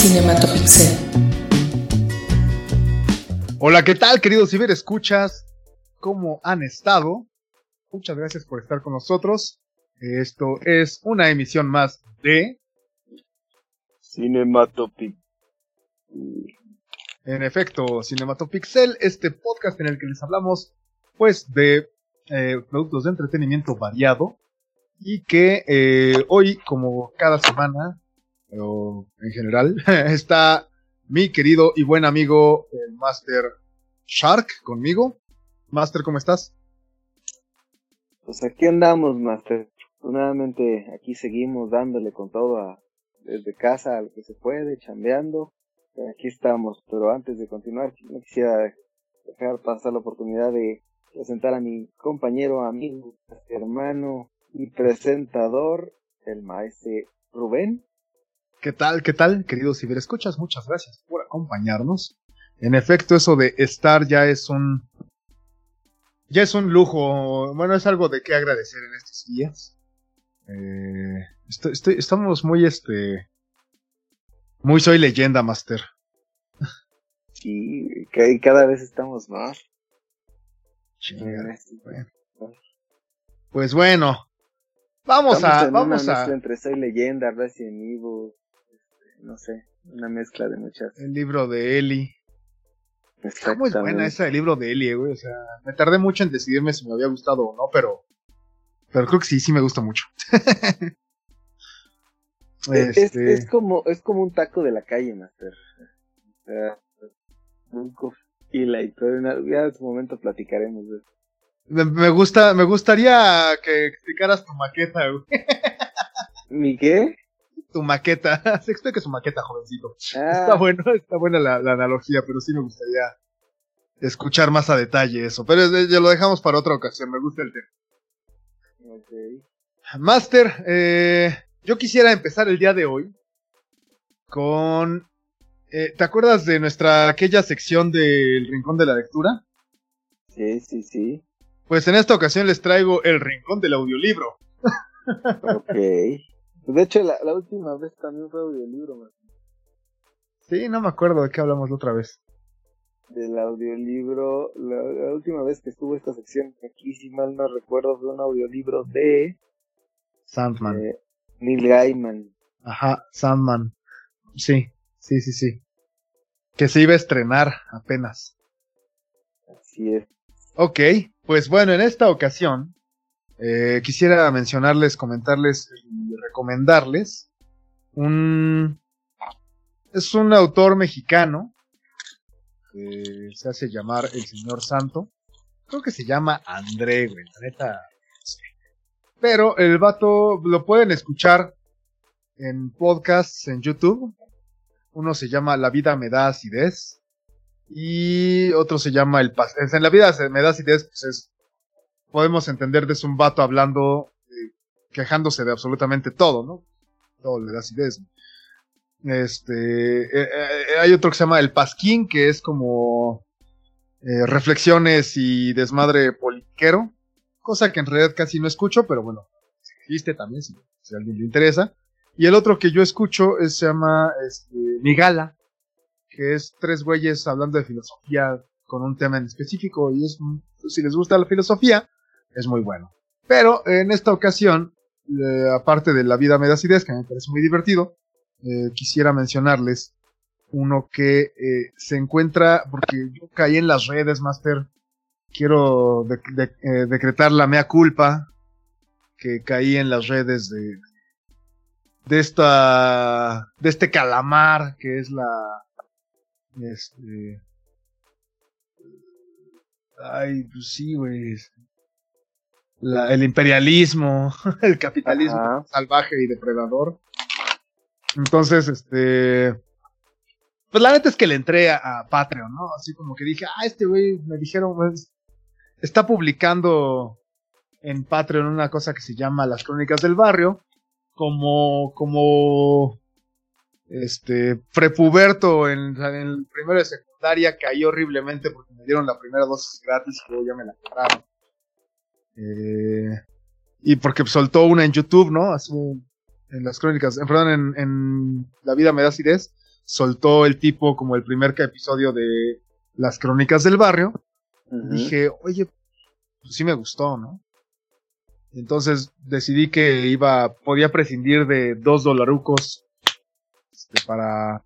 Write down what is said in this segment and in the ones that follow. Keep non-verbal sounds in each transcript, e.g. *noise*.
Cinematopixel. Hola, ¿qué tal, queridos ciberescuchas? ¿Cómo han estado? Muchas gracias por estar con nosotros. Esto es una emisión más de Cinematopixel. En efecto, Cinematopixel, este podcast en el que les hablamos, pues, de eh, productos de entretenimiento variado y que eh, hoy, como cada semana, o en general, *laughs* está mi querido y buen amigo, el Master Shark, conmigo. Master, ¿cómo estás? Pues aquí andamos, Master. Nuevamente aquí seguimos dándole con todo desde casa lo que se puede, chambeando. Aquí estamos, pero antes de continuar, no quisiera dejar pasar la oportunidad de presentar a mi compañero, amigo, hermano y presentador, el maestro Rubén. ¿Qué tal? ¿Qué tal? Queridos ciberescuchas, muchas gracias por acompañarnos. En efecto, eso de estar ya es un. Ya es un lujo. Bueno, es algo de qué agradecer en estos días. Eh, estoy, estoy, estamos muy este. Muy soy leyenda, Master. *laughs* Sí, cada vez estamos más. Chinga, bueno. Pues bueno, vamos Estamos a, en vamos una a, entre Soy Leyenda, Resident Evil, este, no sé, una mezcla de muchas. el libro de Eli. ¿Cómo es Exactamente. buena esa del libro de Eli, güey? O sea, me tardé mucho en decidirme si me había gustado o no, pero, pero creo que sí, sí me gusta mucho. *laughs* Es, Este, es como, es como un taco de la calle, Master. O sea, un y la ya en su momento platicaremos de eso. me gusta, me gustaría que explicaras tu maqueta, güey. *laughs* ¿Mi qué? Tu maqueta. *laughs* Se explica su maqueta, jovencito. Ah, Está bueno, está buena la, la analogía, pero sí me gustaría escuchar más a detalle eso. Pero ya lo dejamos para otra ocasión, me gusta el tema. ok. Master, eh, yo quisiera empezar el día de hoy con... eh, ¿Te acuerdas de nuestra aquella sección del Rincón de la Lectura? Sí, sí, sí. Pues en esta ocasión les traigo el Rincón del Audiolibro. Ok. De hecho, la, la última vez también fue audiolibro, Master. Sí, no me acuerdo de qué hablamos la otra vez. Del audiolibro, la, la última vez que estuvo esta sección, aquí si mal no recuerdo, fue un audiolibro de Sandman. eh, Neil Gaiman. Ajá, Sandman. Sí, sí, sí, sí. Que se iba a estrenar apenas. Así es. Ok, pues bueno, en esta ocasión eh, quisiera mencionarles, comentarles y recomendarles un... Es un autor mexicano que se hace llamar el Señor Santo. Creo que se llama André, güey, la neta. Pero el vato lo pueden escuchar en podcasts en YouTube. Uno se llama La vida me da acidez. Y otro se llama El Pas- En la vida me da acidez, pues es. Podemos entender de un vato hablando, eh, quejándose de absolutamente todo, ¿no? Todo le da acidez. Este. eh, eh, hay otro que se llama El Pasquín, que es como. eh, reflexiones y desmadre politiquero. Cosa que en realidad casi no escucho, pero bueno, existe también, si, a alguien le interesa. Y el otro que yo escucho es- se llama este, Mi Gala, que es tres güeyes hablando de filosofía con un tema en específico. Y es, si les gusta la filosofía, es muy bueno. Pero en esta ocasión, eh, aparte de La vida me da que me parece muy divertido, eh, quisiera mencionarles uno que eh, se encuentra, porque yo caí en las redes, Master. Quiero de- de- decretar la mea culpa que caí en las redes de, de esta, de este calamar que es la, este, ay, pues sí, güey, la- el imperialismo, *laughs* el capitalismo Ajá. salvaje y depredador. Entonces, este, pues la neta es que le entré a, a Patreon, ¿no? Así como que dije, ah, este güey, me dijeron, pues, está publicando en Patreon una cosa que se llama Las Crónicas del Barrio, como, como, este, prepuberto en, en el primero de secundaria caí horriblemente porque me dieron la primera dosis gratis y luego ya me la cobraron. Eh, y porque soltó una en YouTube, ¿no? En las crónicas, eh, perdón, en, en La vida me da acidez, soltó el tipo como el primer episodio de Las Crónicas del Barrio, dije, oye, pues sí me gustó, ¿no? Entonces decidí que iba, podía prescindir de dos dolarucos este, para...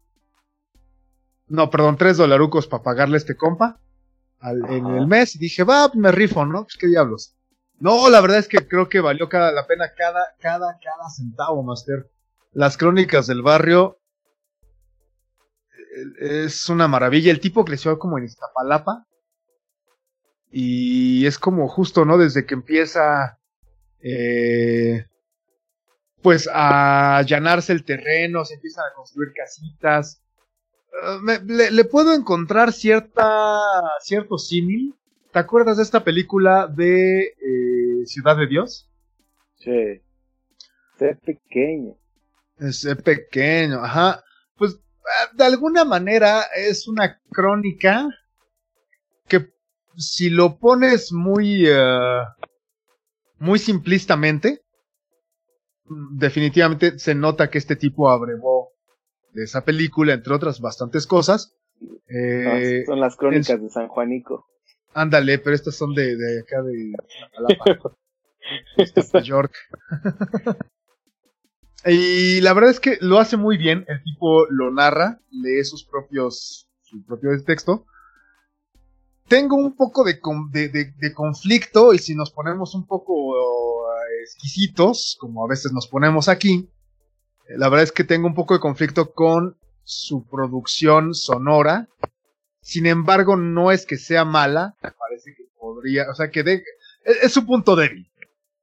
No, perdón, tres dolarucos para pagarle a este compa en el mes. Y dije, va, me rifo, ¿no? Pues qué diablos. No, la verdad es que creo que valió cada, la pena cada, cada, cada centavo, Master. Las crónicas del barrio eh, es una maravilla. El tipo creció como en Iztapalapa. Y es como justo, ¿no? Desde que empieza eh, pues a allanarse el terreno, se empiezan a construir casitas. Eh, le, puedo encontrar cierta, cierto símil. ¿Te acuerdas de esta película de eh, Ciudad de Dios? Sí. Sé pequeño. Sé pequeño, ajá. Pues de alguna manera es una crónica que si lo pones muy muy simplistamente, definitivamente se nota que este tipo abrevó de esa película, entre otras bastantes cosas. Eh, son las crónicas de San Juanico. Ándale, pero estas son de, de acá de Nueva *laughs* York. *laughs* y la verdad es que lo hace muy bien. El tipo lo narra, lee sus propios, su propio texto tengo un poco de, conflicto y si nos ponemos un poco eh, exquisitos, como a veces nos ponemos aquí, la verdad es que tengo un poco de conflicto con su producción sonora. Sin embargo, no es que sea mala, parece que podría, o sea, que de, es, es su punto débil.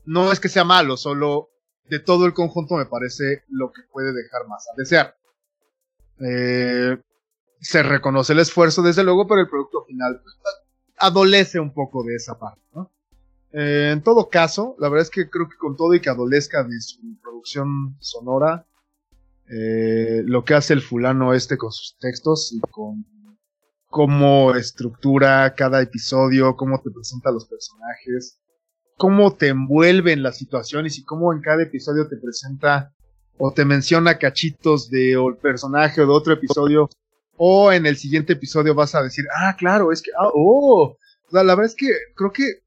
No es que sea malo, solo de todo el conjunto me parece lo que puede dejar más a desear. Eh, se reconoce el esfuerzo, desde luego, pero el producto final pues, adolece un poco de esa parte. Eh, en todo caso, la verdad es que creo que con todo y que adolezca de su producción sonora, eh, lo que hace el fulano este con sus textos y con cómo estructura cada episodio, cómo te presenta los personajes, cómo te envuelve en las situaciones y cómo en cada episodio te presenta o te menciona cachitos de el personaje o de otro episodio o en el siguiente episodio vas a decir, ah, claro, es que, ah, oh, la, verdad es que creo que,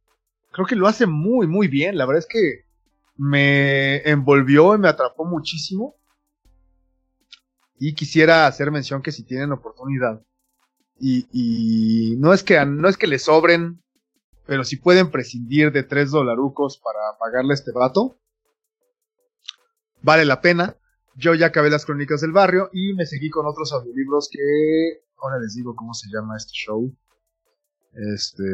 creo que lo hace muy, muy bien, la verdad es que me envolvió y me atrapó muchísimo. Y quisiera hacer mención que si tienen oportunidad, y, no es que no es que le sobren, pero si pueden prescindir de tres dolarucos para pagarle este vato, vale la pena. Yo ya acabé las crónicas del barrio y me seguí con otros audiolibros que ahora les digo cómo se llama este show. Este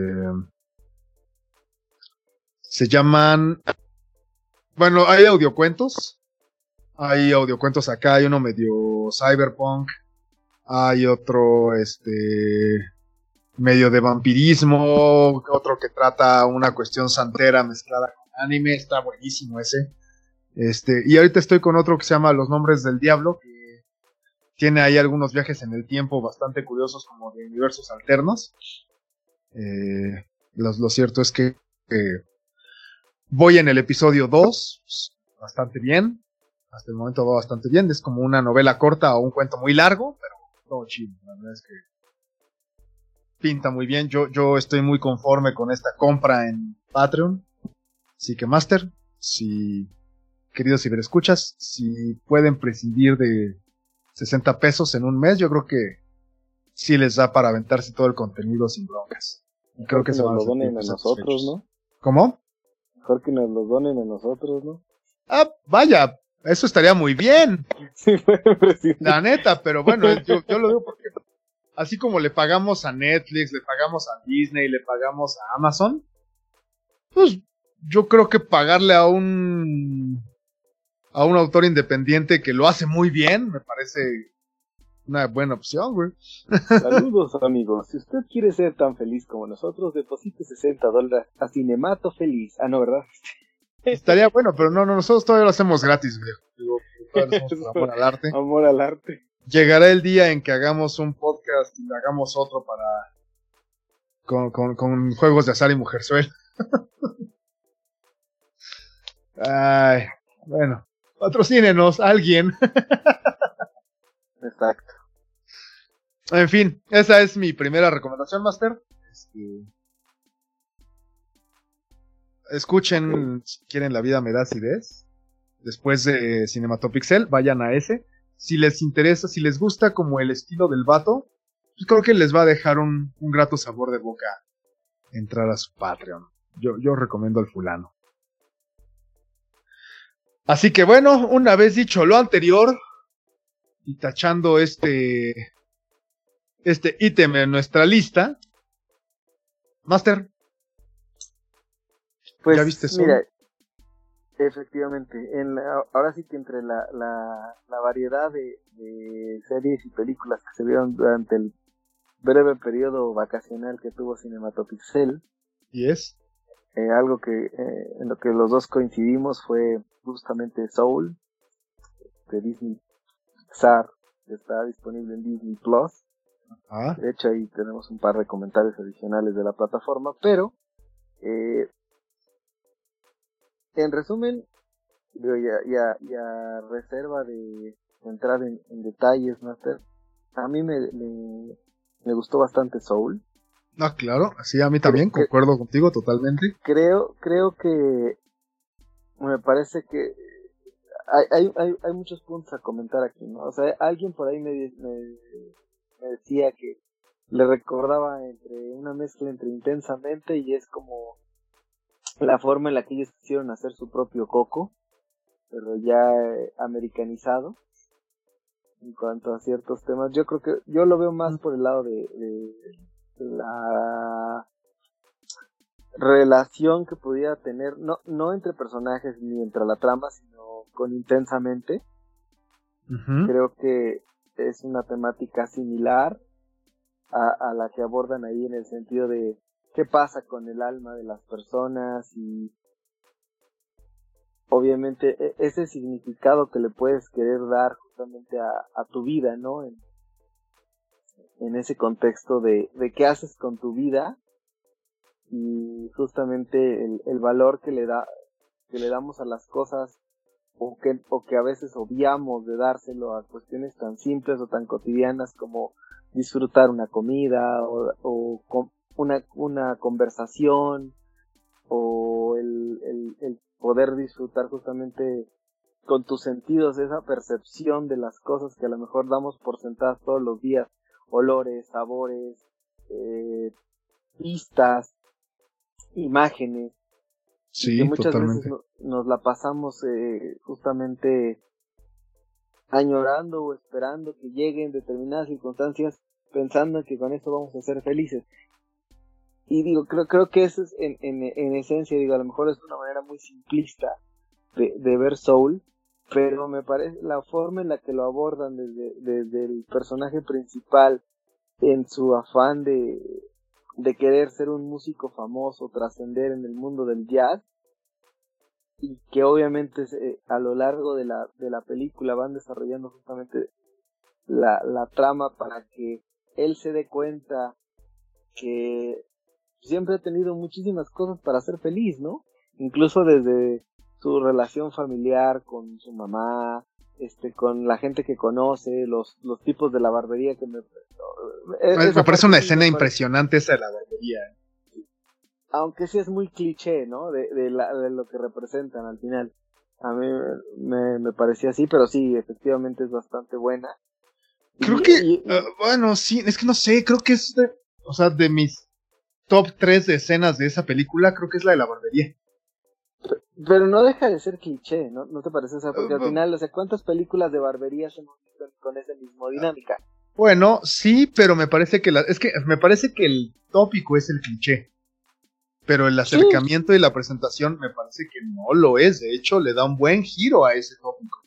se llaman bueno, hay audiocuentos. Hay audiocuentos acá, hay uno medio cyberpunk. Hay otro este medio de vampirismo, otro que trata una cuestión santera mezclada con anime, está buenísimo ese. Este, y ahorita estoy con otro que se llama Los Nombres del Diablo, que tiene ahí algunos viajes en el tiempo bastante curiosos, como de universos alternos. Eh, lo, cierto es que voy en el episodio 2, bastante bien. Hasta el momento va bastante bien. Es como una novela corta o un cuento muy largo, pero todo chido. La verdad es que pinta muy bien. Yo, yo estoy muy conforme con esta compra en Patreon. Así que, Master, si queridos ciberescuchas, si pueden prescindir de 60 pesos en un mes, yo creo que sí les da para aventarse todo el contenido sin broncas. Y creo que, se nos lo donen a nosotros, ¿no? ¿Cómo? Mejor que nos lo donen a nosotros, ¿no? Ah, vaya, eso estaría muy bien. *laughs* Sí, La neta, pero bueno, yo, yo lo digo porque así como le pagamos a Netflix, le pagamos a Disney, le pagamos a Amazon, pues yo creo que pagarle a un a un autor independiente que lo hace muy bien, me parece una buena opción, güey. Saludos, *laughs* amigos. Si usted quiere ser tan feliz como nosotros, deposite 60 dólares a Cinemato Feliz. Ah, no, ¿verdad? Estaría bueno, pero no, no, nosotros todavía lo hacemos gratis. Digo, *laughs* amor al arte. Amor al arte. Llegará el día en que hagamos un podcast y hagamos otro para. con, con, con juegos de azar y mujerzuel. *laughs* Ay, bueno patrocínenos alguien. Exacto. En fin, esa es mi primera recomendación, Master. Este, escuchen, si quieren La vida me da acidez. Después de Cinematopixel, vayan a ese. Si les interesa, si les gusta como el estilo del vato, pues creo que les va a dejar un, un grato sabor de boca entrar a su Patreon. Yo, yo recomiendo al fulano. Así que bueno, una vez dicho lo anterior y tachando este este ítem en nuestra lista, Master. Pues, ¿Ya viste eso? Mira, efectivamente, en la- ahora sí que entre la, la, la variedad de, de series y películas que se vieron durante el breve periodo vacacional que tuvo Cinematopixel, ¿Y es? eh, algo que eh, en lo que los dos coincidimos fue justamente Soul de Disney Pixar que está disponible en Disney Plus Ah, de hecho ahí tenemos un par de comentarios adicionales de la plataforma pero eh, en resumen digo, ya, ya, ya reserva de entrar en, en detalles Master a mí me, me, me gustó bastante Soul ah, claro, sí, a mí también, que- concuerdo contigo totalmente. creo creo que me parece que hay, hay, hay, hay muchos puntos a comentar aquí, ¿no? O sea, alguien por ahí me, me, me decía que le recordaba entre una mezcla entre intensamente y es como la forma en la que ellos quisieron hacer su propio coco, pero ya eh, americanizado en cuanto a ciertos temas. Yo creo que yo lo veo más por el lado de, de la relación que pudiera tener, no, no entre personajes ni entre la trama, sino con intensamente. Creo que es una temática similar a, a la que abordan ahí en el sentido de qué pasa con el alma de las personas y obviamente e- ese significado que le puedes querer dar justamente a, tu vida, ¿no? En, ese contexto de, de qué haces con tu vida y justamente el, valor que le da que le damos a las cosas o que, o que a veces obviamos de dárselo a cuestiones tan simples o tan cotidianas como disfrutar una comida o, una, una conversación o el, el, el poder disfrutar justamente con tus sentidos esa percepción de las cosas que a lo mejor damos por sentadas todos los días, olores, sabores, eh, vistas, imágenes, Sí, que muchas totalmente. veces no- nos la pasamos eh, justamente añorando o esperando que lleguen determinadas circunstancias pensando que con eso vamos a ser felices. Y digo, creo, creo que eso es en, en, en esencia, digo, a lo mejor es una manera muy simplista de, de ver Soul, pero me parece la forma en la que lo abordan desde, desde el personaje principal en su afán de, de querer ser un músico famoso, trascender en el mundo del jazz, y que obviamente a lo largo de la, de la película van desarrollando justamente la, la trama para que él se dé cuenta que siempre ha tenido muchísimas cosas para ser feliz, ¿no? Incluso desde su relación familiar con su mamá, este, con la gente que conoce, los, los tipos de la barbería que me... Me, esa me parece una escena impresionante esa de la barbería. aunque sí es muy cliché, ¿no? De, de, la, de lo que representan al final. A mí me, me parecía así, pero sí, efectivamente es bastante buena. Creo Y- que, y- eh, bueno, sí, es que no sé, creo que es de, o sea, de mis top 3 de escenas de esa película, creo que es la de la barbería. pero no deja de ser cliché, ¿no? ¿No te parece? O sea, porque al final, o sea, ¿cuántas películas de barberías hemos visto con esa misma dinámica? Bueno, sí, pero me parece que la, es que me parece que el tópico es el cliché. Pero el acercamiento y la presentación me parece que no lo es. De hecho, le da un buen giro a ese tópico.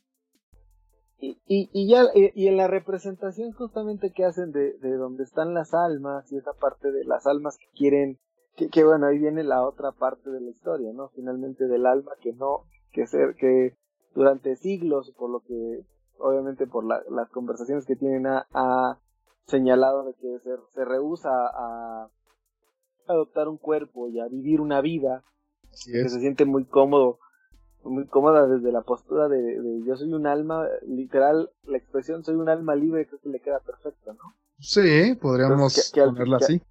Y, y, y ya, y, en la representación justamente que hacen de, de donde están las almas y esa parte de las almas que quieren, que, que bueno, ahí viene la otra parte de la historia, ¿no? Finalmente del alma que no, que ser, que durante siglos, por lo que, obviamente por la- las conversaciones que tienen, ha, ha señalado de que se, se rehúsa a adoptar un cuerpo y a vivir una vida Así que es. se siente muy cómodo, muy cómoda desde la postura de, de yo soy un alma, literal, la expresión soy un alma libre creo que le queda perfecto, ¿no? Sí, podríamos ponerla así.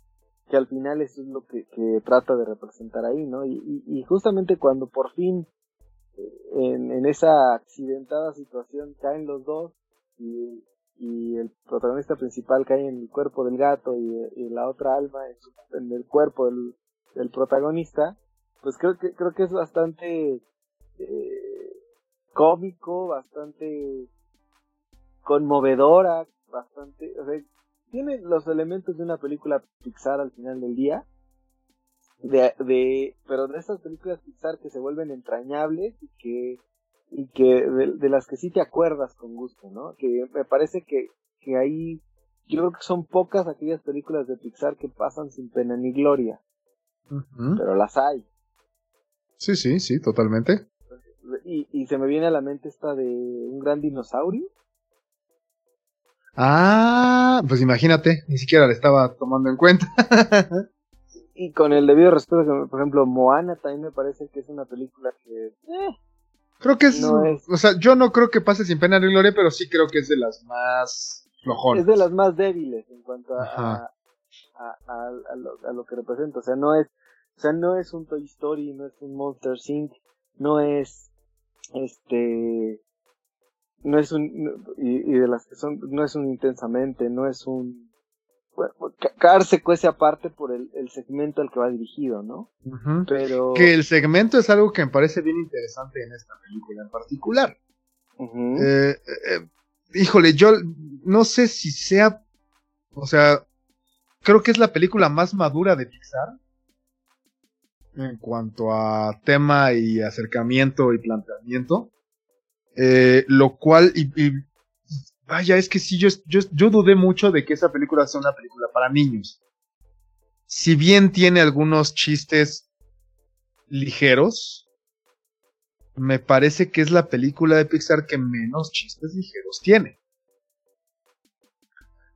Que al final eso es lo que, trata de representar ahí, ¿no? Y, y, justamente cuando por fin eh, en, en, esa accidentada situación caen los dos y, y, el protagonista principal cae en el cuerpo del gato y, la otra alma en, el cuerpo del, del, protagonista, pues creo que creo que es bastante eh, cómico, bastante conmovedora, bastante, o sea, tiene los elementos de una película Pixar al final del día, de, de pero de esas películas Pixar que se vuelven entrañables y que y que de, las que sí te acuerdas con gusto, ¿no? Que me parece que, que ahí yo creo que son pocas aquellas películas de Pixar que pasan sin pena ni gloria, pero las hay. Sí, sí, sí, totalmente. Y, y se me viene a la mente esta de un gran dinosaurio. Ah, pues imagínate, ni siquiera le estaba tomando en cuenta. *laughs* y con el debido respeto, por ejemplo, Moana también me parece que es una película que... Eh, creo que es, O sea, yo no creo que pase sin pena ni gloria, pero sí creo que es de las más flojonas. Es de las más débiles en cuanto a, a, a, lo, a, lo, que representa. O sea, no es, o sea, no es un Toy Story, no es un Monster Inc., no es este no es un y, de las que son no es un intensamente no es un bueno, Car se cuece aparte por el, segmento al que va dirigido, ¿no? Pero que el segmento es algo que me parece bien interesante en esta película en particular. Eh, eh, híjole, yo no sé si sea, o sea, creo que es la película más madura de Pixar en cuanto a tema y acercamiento y planteamiento. Eh, lo cual, y, vaya, es que sí, yo, dudé mucho de que esa película sea una película para niños. Si bien tiene algunos chistes ligeros, me parece que es la película de Pixar que menos chistes ligeros tiene.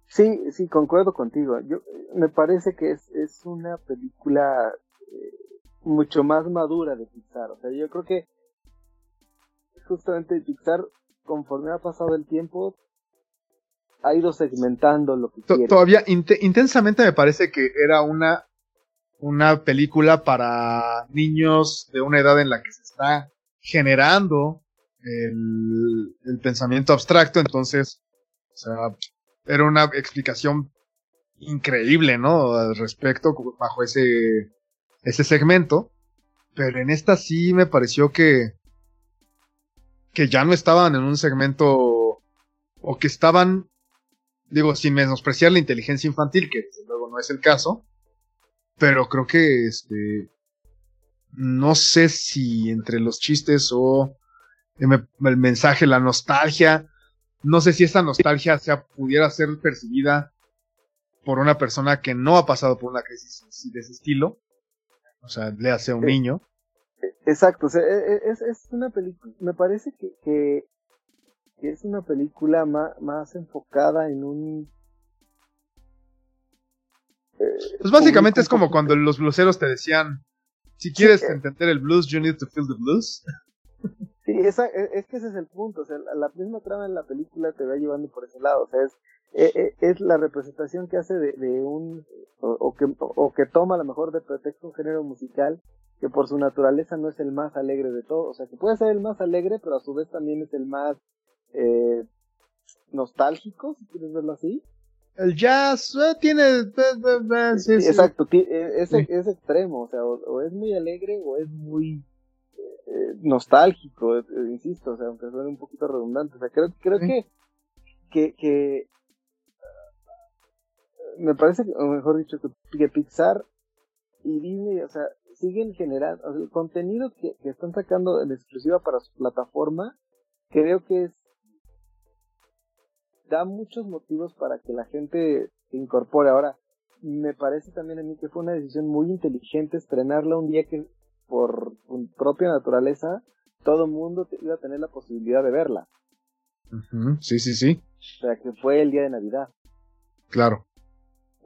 Sí, sí, concuerdo contigo. Yo me parece que es, es una película eh, mucho más madura de Pixar. O sea, yo creo que justamente Pixar, conforme ha pasado el tiempo, ha ido segmentando lo que quiere. Todavía intensamente me parece que era una, una película para niños de una edad en la que se está generando el, el pensamiento abstracto, entonces, o sea, era una explicación increíble, ¿no? Al respecto, bajo ese, ese segmento. Pero en esta sí me pareció que, que ya no estaban en un segmento o que estaban, digo, sin menospreciar la inteligencia infantil, que desde luego no es el caso, pero creo que este, no sé si entre los chistes o el mensaje, la nostalgia, no sé si esa nostalgia sea, pudiera ser percibida por una persona que no ha pasado por una crisis de ese estilo, o sea, le hace a un niño. Exacto, o sea, e, e, es, es una película, me parece que, que, es una película más, más enfocada en un... Eh, pues básicamente es como cuando los blueseros te decían, si quieres eh. entender el blues, you need to feel the blues. Sí, esa, e, es que ese es el punto, o sea, la, misma trama en la película te va llevando por ese lado, o sea, es, es la representación que hace de, de un, o, que, o que toma a lo mejor de pretexto un género musical que por su naturaleza no es el más alegre de todo. O sea, que puede ser el más alegre, pero a su vez también es el más eh, nostálgico, si quieres verlo así. El jazz eh, tiene... Eh, exacto, es, es, extremo, o sea, o, es muy alegre o es muy nostálgico, insisto, o sea, aunque suene un poquito redundante. O sea, creo, creo que, que, que me parece, o mejor dicho, que Pixar y Disney, o sea, siguen generando, el contenido que, están sacando en exclusiva para su plataforma, creo que es da muchos motivos para que la gente se incorpore. Ahora, me parece también a mí que fue una decisión muy inteligente estrenarla un día que por su propia naturaleza todo el mundo iba a tener la posibilidad de verla. Sí, sí, sí. O sea, que fue el día de Navidad. Claro.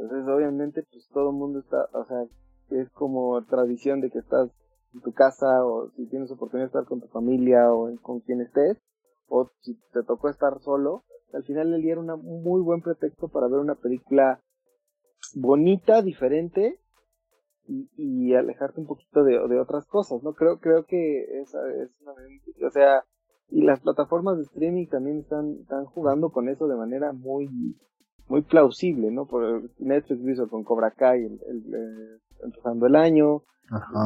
Entonces, obviamente, pues todo el mundo está, o sea, es como tradición de que estás en tu casa o si tienes oportunidad de estar con tu familia o con quien estés o si te tocó estar solo, Al final del día era un muy buen pretexto para ver una película bonita, diferente y, y alejarte un poquito de, otras cosas, ¿no? Creo, creo que esa es una, o sea, y las plataformas de streaming también están, están jugando con eso de manera muy, muy plausible, ¿no? Por Netflix lo hizo con Cobra Kai el, el, empezando el año,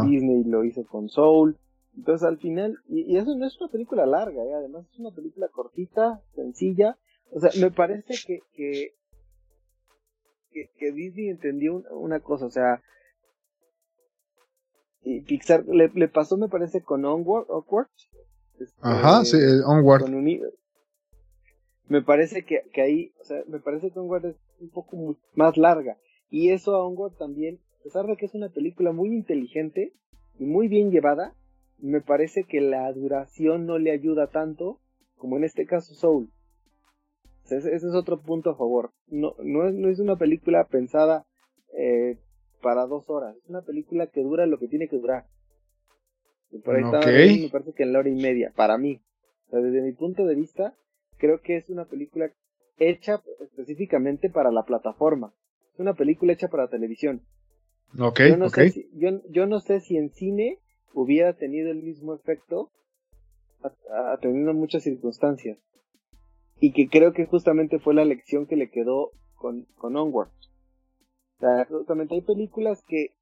Disney lo hizo con Soul, entonces al final, y, eso no es una película larga, ¿eh? además es una película cortita, sencilla, o sea, me parece que, que, que, Disney entendió una cosa, o sea, y Pixar le, le pasó me parece con Onward, Awkward, este, Ajá, sí, Onward. Me parece que, que, ahí, o sea, me parece que Onward es un poco más larga. Y eso a Onward también, a pesar de que es una película muy inteligente y muy bien llevada, me parece que la duración no le ayuda tanto como en este caso Soul. ese, es otro punto a favor. No, no, es, no es una película pensada eh, para dos horas. Es una película que dura lo que tiene que durar. Por ahí me parece que en la hora y media, para mí. desde mi punto de vista, creo que es una película hecha específicamente para la plataforma. Es una película hecha para televisión. Okay, yo, no sé si, yo, yo, no sé si en cine hubiera tenido el mismo efecto teniendo muchas circunstancias. Y que creo que justamente fue la lección que le quedó con, con Onward. O sea, justamente hay películas que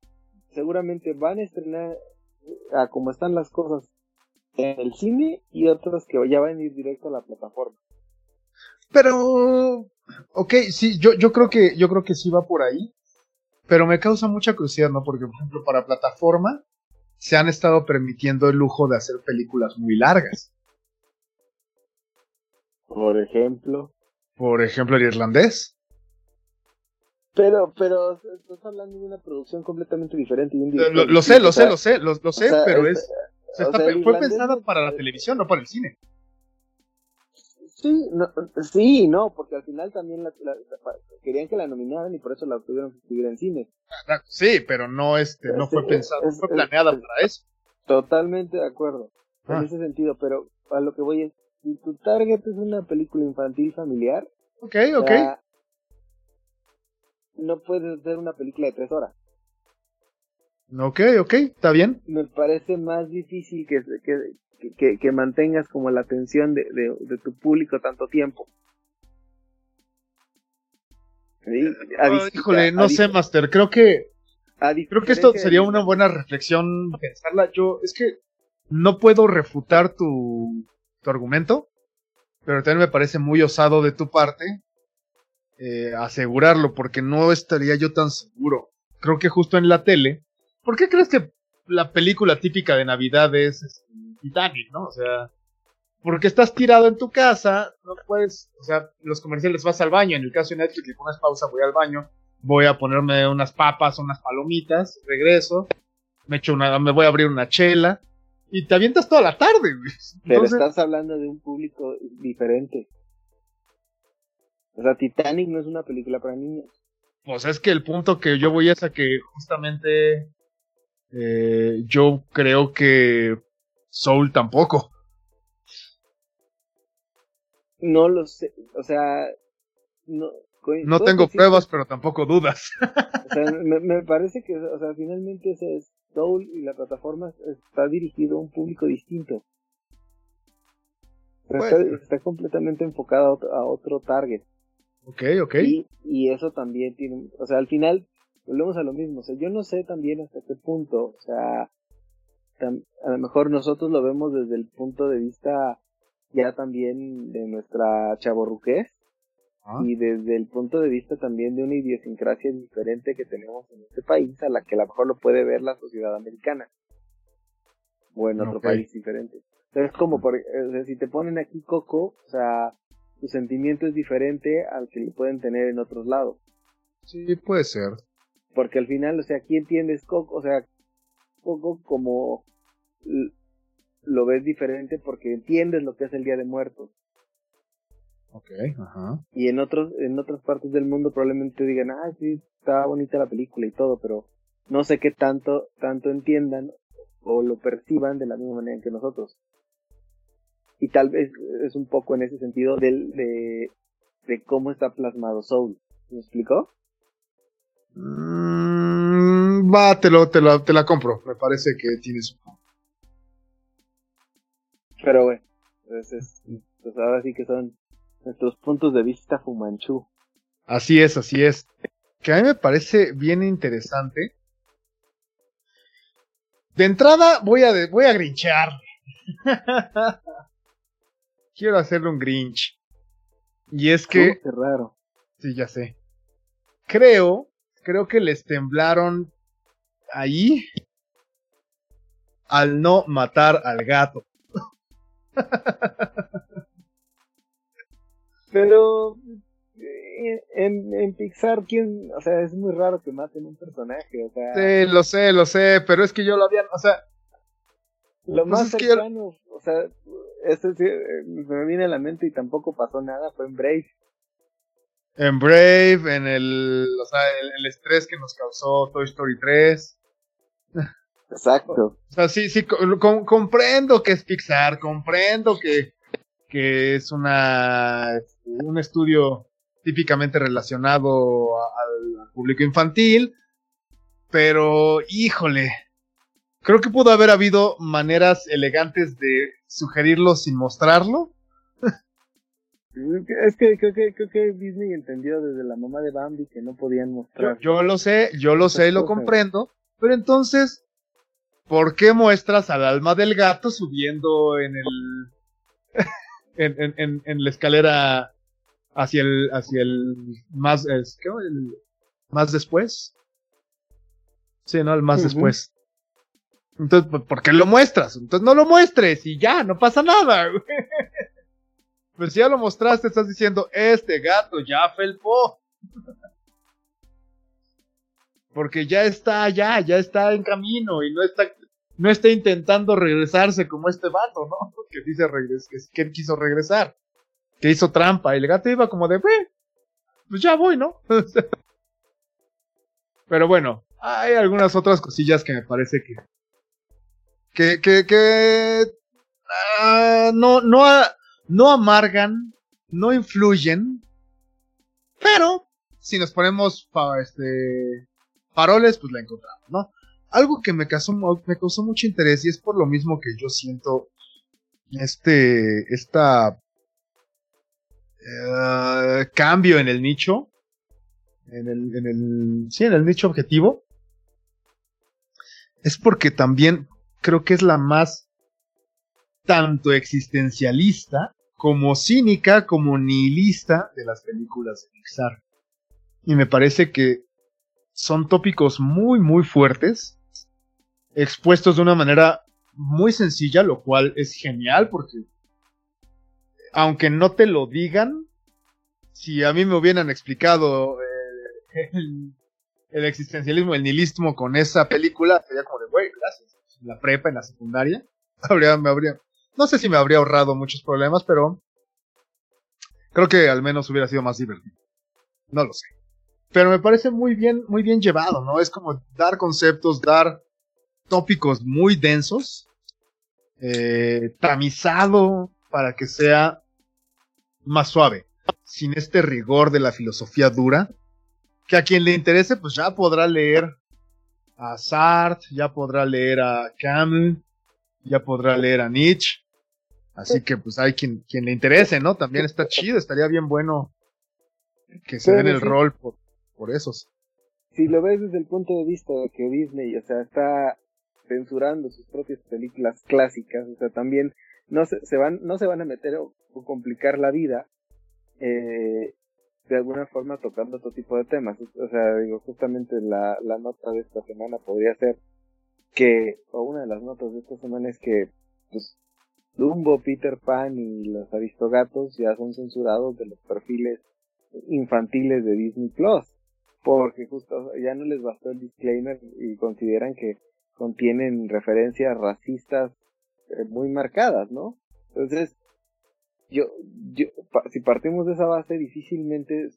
seguramente van a estrenar a como están las cosas en el cine y otras que ya van a ir directo a la plataforma. Pero, ok, sí, yo, yo creo que, yo creo que sí va por ahí, pero me causa mucha curiosidad, ¿no? Porque, por ejemplo, para plataforma se han estado permitiendo el lujo de hacer películas muy largas. Por ejemplo. Por ejemplo, el irlandés. Pero, pero estás hablando de una producción completamente diferente. lo, sé, lo sé, lo sé, lo, sé, pero es... fue pensada para la televisión, no para el cine. Sí, no, sí, no, porque al final también la, querían que la nominaran y por eso la tuvieron que escribir en cine. Ah, sí, pero no este, no fue pensada, fue planeada para eso. Totalmente de acuerdo, en ah. ese sentido, pero a lo que voy es, si tu target es una película infantil familiar, ok, ok no puedes hacer una película de tres horas. Ok, ok, está bien. Me parece más difícil que, que, que, mantengas como la atención de, de, tu público tanto tiempo. híjole, no sé, Master, creo que creo que esto sería una buena reflexión pensarla. Yo es que no puedo refutar tu, tu argumento, pero también me parece muy osado de tu parte eh, asegurarlo, porque no estaría yo tan seguro. Creo que justo en la tele. ¿Por qué crees que la película típica de Navidad es este, Titanic, no? O sea, porque estás tirado en tu casa, no puedes, o sea, los comerciales vas al baño, en el caso de Netflix le pones pausa, voy al baño, voy a ponerme unas papas, unas palomitas, regreso, me echo una, me voy a abrir una chela y te avientas toda la tarde, Pero estás hablando de un público diferente. O sea, Titanic no es una película para niños. Pues es que el punto que yo voy es a que justamente eh, yo creo que Soul tampoco. No lo sé, o sea, no. No tengo pruebas, pero tampoco dudas. O sea, me, parece que, o sea, finalmente ese Soul y la plataforma está dirigido a un público distinto. Está, completamente enfocado a otro target. Ok, ok. Y, y eso también tiene, o sea, al final volvemos a lo mismo, o sea, yo no sé también hasta qué punto, o sea, a lo mejor nosotros lo vemos desde el punto de vista ya también de nuestra chaborruquez ah. y desde el punto de vista también de una idiosincrasia diferente que tenemos en este país a la que a lo mejor lo puede ver la sociedad americana o en otro país diferente. Entonces, como por, si te ponen aquí Coco, o sea, tu sentimiento es diferente al que lo pueden tener en otros lados. Sí, puede ser. Porque al final, o sea, aquí entiendes Coco, o sea, Coco como lo ves diferente porque entiendes lo que es el Día de Muertos. Ok, ajá. Y en otros, en otras partes del mundo probablemente digan, ah, sí, está bonita la película y todo, pero no sé qué tanto, tanto entiendan o lo perciban de la misma manera que nosotros y tal vez es un poco en ese sentido del, de, de cómo está plasmado Soul. ¿Me explicó? Mm, va, te, lo, te, lo, te la compro. Me parece que tienes Pero bueno, entonces, pues ahora sí que son nuestros puntos de vista Fumanchu. Así es, así es. Que a mí me parece bien interesante. De entrada voy a, voy a grinchear. *laughs* Quiero hacerle un grinch. Y es que... qué raro. Sí, ya sé. Creo, creo que les temblaron ahí al no matar al gato. Pero eh, en, en, Pixar, ¿quién? O sea, es muy raro que maten un personaje, o sea... Sí, lo sé, lo sé, pero es que yo lo había, o sea... Lo pues más cercano, o sea, eh, me viene a la mente y tampoco pasó nada, fue en Brave. En Brave, en el, o sea, el, estrés que nos causó Toy Story 3. Exacto. O sea, sí, sí, comprendo que es Pixar, comprendo que, que es una, un estudio típicamente relacionado al público infantil, pero híjole, creo que pudo haber habido maneras elegantes de sugerirlo sin mostrarlo. Es que creo, que creo que Disney entendió desde la mamá de Bambi que no podían mostrar. Yo, lo sé, yo lo sé y lo comprendo, pero entonces, ¿por qué muestras al alma del gato subiendo en el *laughs* en, en, en, la escalera hacia el hacia el más ¿qué? El, más después? Sí, no, el más después. Entonces, ¿por qué lo muestras? Entonces no lo muestres y ya, no pasa nada. Pues si ya lo mostraste, estás diciendo, este gato ya felpó. Porque ya está allá, ya está en camino y no está, no está intentando regresarse como este vato, ¿no? *laughs* Que dice regres que, él quiso regresar. Que hizo trampa y el gato iba como de, pues ya voy, ¿no? *laughs* Pero bueno, hay algunas otras cosillas que me parece que que, que, que uh, no, no, no amargan, no influyen, pero si nos ponemos para este paroles, pues la encontramos, ¿no? Algo que me causó, me causó mucho interés y es por lo mismo que yo siento este, esta uh, cambio en el nicho, en el, en el, sí, en el nicho objetivo, es porque también creo que es la más tanto existencialista como cínica como nihilista de las películas de Pixar. Y me parece que son tópicos muy muy fuertes, expuestos de una manera muy sencilla, lo cual es genial porque aunque no te lo digan, si a mí me hubieran explicado eh, *laughs* el, existencialismo, el nihilismo con esa película, sería como de, güey, gracias la prepa, en la secundaria, *laughs* habría, me habría, no sé si me habría ahorrado muchos problemas, pero creo que al menos hubiera sido más divertido. No lo sé. Pero me parece muy bien, muy bien llevado, ¿no? Es como dar conceptos, dar tópicos muy densos, eh, tamizado para que sea más suave, sin este rigor de la filosofía dura, que a quien le interese, pues ya podrá leer a Sartre, ya podrá leer a Camus, ya podrá leer a Nietzsche. Así que pues hay quien, quien le interese, ¿no? También está chido, estaría bien bueno que se den el rol por, por esos. Si lo ves desde el punto de vista de que Disney, o sea, está censurando sus propias películas clásicas, o sea, también no se, se van, no se van a meter o, complicar la vida eh, de alguna forma tocando otro tipo de temas. O sea, digo, justamente la, la nota de esta semana podría ser que, o una de las notas de esta semana es que, pues, Dumbo, Peter Pan y los Aristogatos ya son censurados de los perfiles infantiles de Disney Plus. Porque justo ya no les bastó el disclaimer y consideran que contienen referencias racistas eh, muy marcadas, ¿no? Entonces, yo, yo, si partimos de esa base, difícilmente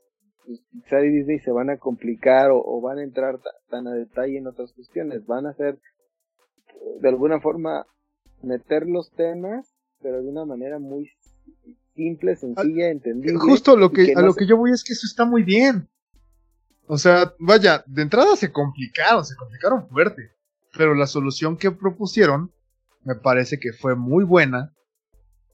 Pixar y Disney se van a complicar o, van a entrar tan a detalle en otras cuestiones. Van a hacer, de alguna forma, meter los temas, pero de una manera muy simple, sencilla, entendible. Justo lo que, a lo que yo voy es que eso está muy bien. O sea, vaya, de entrada se complicaron, se complicaron fuerte. Pero la solución que propusieron me parece que fue muy buena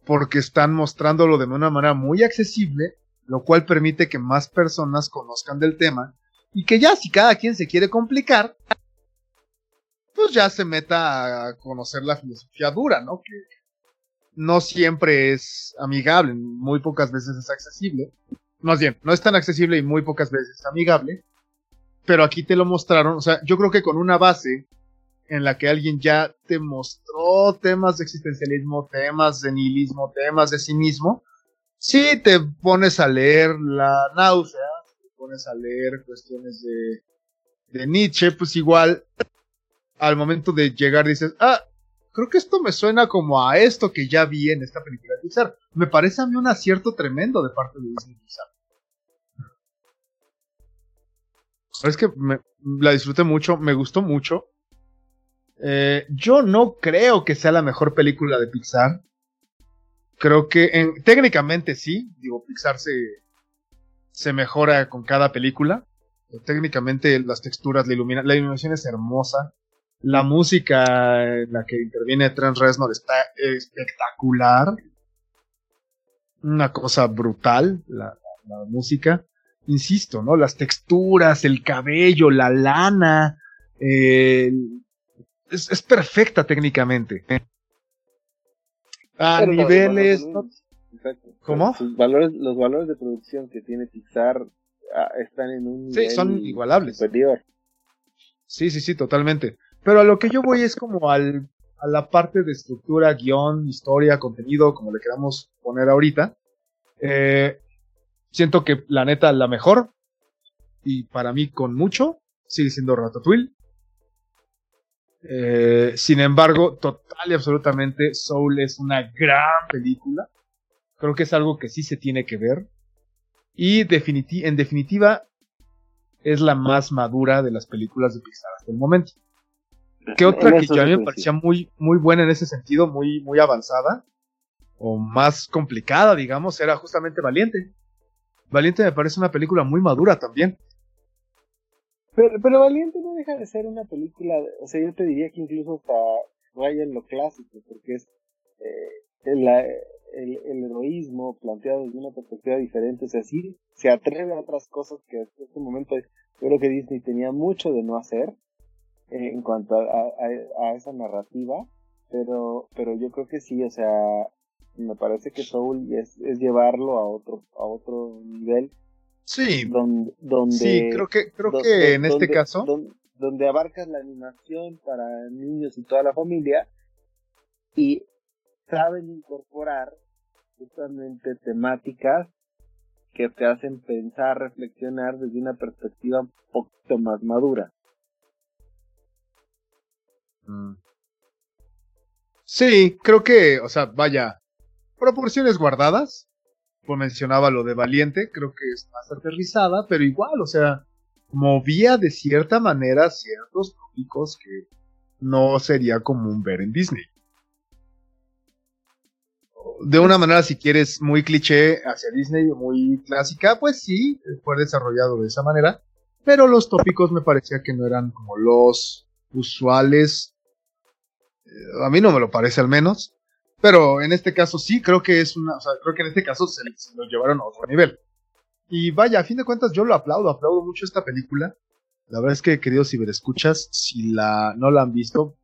porque están mostrándolo de una manera muy accesible, lo cual permite que más personas conozcan del tema y que ya si cada quien se quiere complicar, pues ya se meta a conocer la filosofía dura, ¿no? Que no siempre es amigable, muy pocas veces es accesible. Más bien, no es tan accesible y muy pocas veces es amigable. Pero aquí te lo mostraron, o sea, yo creo que con una base en la que alguien ya te mostró temas de existencialismo, temas de nihilismo, temas de sí mismo, si te pones a leer la náusea, te pones a leer cuestiones de, de Nietzsche, pues igual al momento de llegar dices, ah, creo que esto me suena como a esto que ya vi en esta película de Pixar. Me parece a mí un acierto tremendo de parte de Disney Pixar. Es que la disfruté mucho, me gustó mucho. Eh, yo no creo que sea la mejor película de Pixar. Creo que en, técnicamente sí. Digo, Pixar se, se mejora con cada película. Técnicamente las texturas, la, ilumina, la iluminación es hermosa. La música en la que interviene Trent Reznor está espectacular. Una cosa brutal, la, música. Insisto, ¿no? Las texturas, el cabello, la lana. Eh, es, perfecta técnicamente. A niveles. ¿Cómo? valores, los valores de producción que tiene Pixar ah, están en un. Sí, son igualables. Sí, sí, sí, totalmente. Pero a lo que yo voy es como al, a la parte de estructura, guion, historia, contenido, como le queramos poner ahorita. Eh, siento que la neta, la mejor, y para mí con mucho, sigue siendo Ratatouille. Eh, sin embargo, total y absolutamente, Soul es una gran película. Creo que es algo que sí se tiene que ver. Y en definitiva, es la más madura de las películas de Pixar hasta el momento. ¿Qué otra que a mí me parecía muy, muy buena en ese sentido, muy, muy avanzada, o más complicada, digamos, era justamente Valiente. Valiente me parece una película muy madura también. Pero, pero Valiente no deja de ser una película, o sea, yo te diría que incluso hasta vaya en lo clásico, porque es eh, el, el, heroísmo planteado desde una perspectiva diferente, o sea, sí se atreve a otras cosas que en este momento yo creo que Disney tenía mucho de no hacer, en cuanto a, esa narrativa, pero, pero yo creo que sí, o sea, me parece que Soul es, es llevarlo a otro, a otro nivel. Sí. Donde, donde sí, creo que, creo que en este caso. Donde, abarcas la animación para niños y toda la familia y saben incorporar justamente temáticas que te hacen pensar, reflexionar desde una perspectiva un poquito más madura. Mm. Sí, creo que, o sea, vaya, proporciones guardadas. Como mencionaba lo de Valiente, creo que es más aterrizada, pero igual, o sea, movía de cierta manera ciertos tópicos que no sería común ver en Disney. De una manera, si quieres, muy cliché hacia Disney, muy clásica, pues sí, fue desarrollado de esa manera, pero los tópicos me parecía que no eran como los usuales. A mí no me lo parece al menos. Pero en este caso sí, creo que es una. O sea, creo que en este caso se, lo llevaron a otro nivel. Y vaya, a fin de cuentas yo lo aplaudo, aplaudo mucho esta película. La verdad es que, queridos ciberescuchas, si la, no la han visto,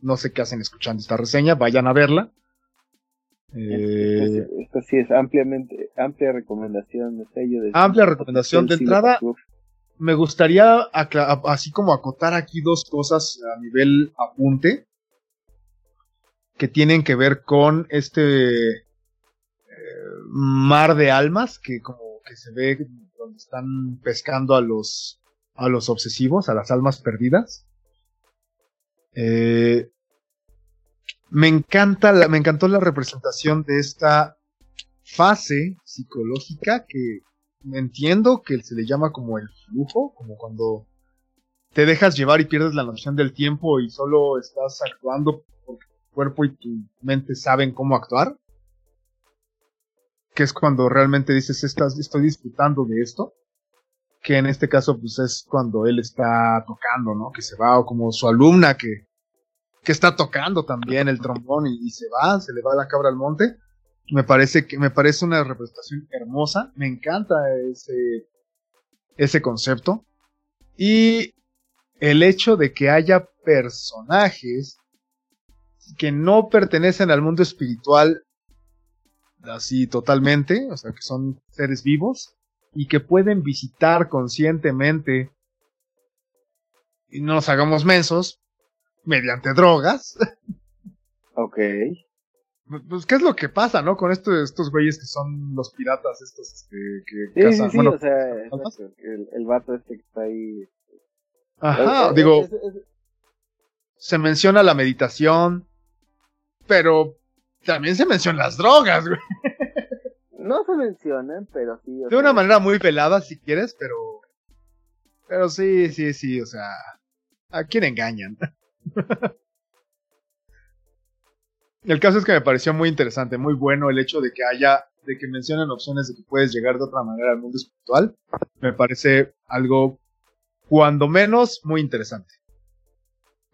no sé qué hacen escuchando esta reseña, vayan a verla. Eh, esto, sí es ampliamente, amplia recomendación de sello de Amplia recomendación de entrada me gustaría así como acotar aquí dos cosas a nivel apunte que tienen que ver con este eh, mar de almas que como que se ve donde están pescando a los a los obsesivos, a las almas perdidas. Eh, me encanta la, me encantó la representación de esta fase psicológica que entiendo que se le llama como el flujo, como cuando te dejas llevar y pierdes la noción del tiempo y solo estás actuando porque cuerpo y tu mente saben cómo actuar. que es cuando realmente dices, estás, estoy disfrutando de esto, que en este caso pues es cuando él está tocando, ¿no? Que se va, o como su alumna que, que está tocando también el trombón y, y se va, se le va la cabra al monte. Me parece que me parece una representación hermosa, me encanta ese, ese concepto. Y el hecho de que haya personajes que no pertenecen al mundo espiritual así totalmente, o sea, que son seres vivos y que pueden visitar conscientemente y no nos hagamos mensos mediante drogas. Ok. Pues, ¿qué es lo que pasa, no? Con esto, estos güeyes que son los piratas, estos este, que Sí, cazan- sí, sí, bueno, o sea, el, el vato este que está ahí. Ajá, digo, es- es- se menciona la meditación, pero también se mencionan las drogas, güey. no se mencionan, pero sí. o De una manera muy velada, si quieres, pero. Pero sí, sí, sí, o sea. ¿A quién engañan? *laughs* El caso es que me pareció muy interesante, muy bueno el hecho de que haya, de que mencionen opciones de que puedes llegar de otra manera al mundo espiritual. Me parece algo, cuando menos, muy interesante.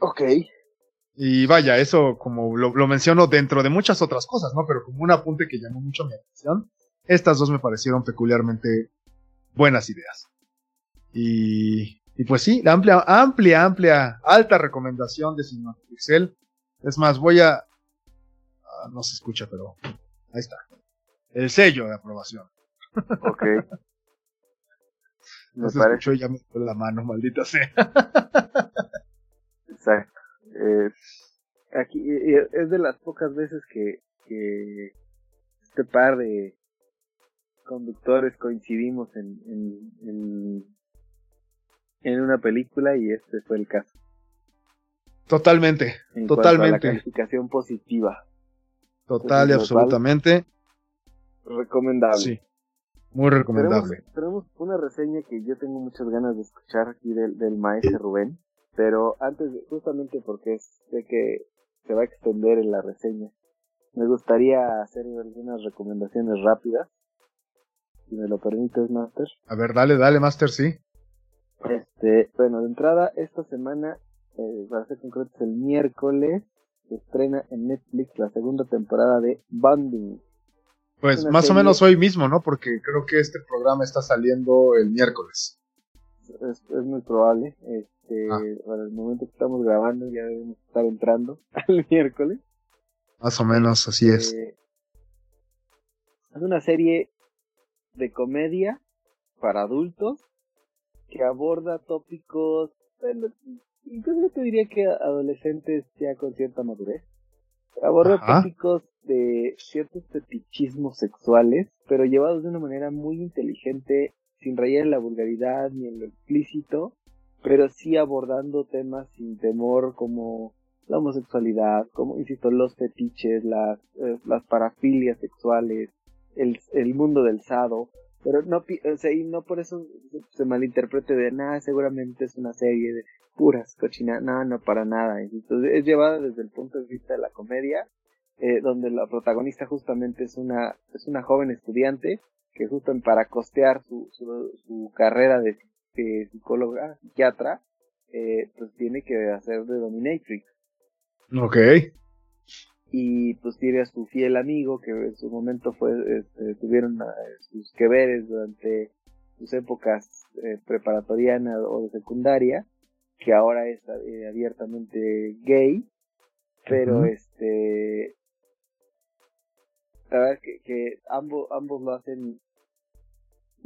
Ok. Y vaya, eso como lo, lo menciono dentro de muchas otras cosas, ¿no? Pero como un apunte que llamó mucho mi atención, estas dos me parecieron peculiarmente buenas ideas. Y, y pues sí, la amplia, amplia, amplia, alta recomendación de Cinemapixel. Es más, voy a... ah, no se escucha, pero ahí está. El sello de aprobación. Ok. *laughs* Me No se parece escuchó y ya me la mano, maldita sea. exacto. Eh, aquí es de las pocas veces que, que este par de conductores coincidimos en, en, en, en una película y este fue el caso. Totalmente, En cuanto a la Totalmente. calificación positiva. total y absolutamente. Recomendable. Sí, muy recomendable. Tenemos, tenemos una reseña que yo tengo muchas ganas de escuchar aquí del, del maestro Rubén, pero antes, de- justamente porque sé que se va a extender en la reseña, me gustaría hacer algunas recomendaciones rápidas, si me lo permites, Master. A ver, dale, dale, Master, sí. Este, bueno, de entrada, esta semana, eh, para ser concretos, el miércoles, se estrena en Netflix la segunda temporada de Bonding. Pues más o menos hoy mismo, ¿no? Porque creo que este programa está saliendo el miércoles. es, es muy probable. Este, Ah. Para el momento que estamos grabando ya debemos estar entrando *laughs* al miércoles. Más o menos, así es. Eh, es una serie de comedia para adultos que aborda tópicos, bueno, incluso te diría que adolescentes ya con cierta madurez. Aborda Ajá. tópicos de ciertos fetichismos sexuales, pero llevados de una manera muy inteligente, sin rayar en la vulgaridad ni en lo explícito, pero sí abordando temas sin temor como la homosexualidad, como insisto, los fetiches, las, eh, las parafilias sexuales, el, el mundo del sado, pero no, o sea, y no por eso se, malinterprete de nada, seguramente es una serie de puras cochinas, no, no para nada, entonces es llevada desde el punto de vista de la comedia, eh, donde la protagonista justamente es una, es una joven estudiante que justo para costear su, su, su carrera de, de psicóloga, psiquiatra, eh, pues tiene que hacer de dominatrix Ok. y pues tiene a su fiel amigo que en su momento fue este, tuvieron eh, sus que veres durante sus épocas eh, preparatoriana o de secundaria que ahora es eh, abiertamente gay pero este la verdad es que, que ambos ambos lo hacen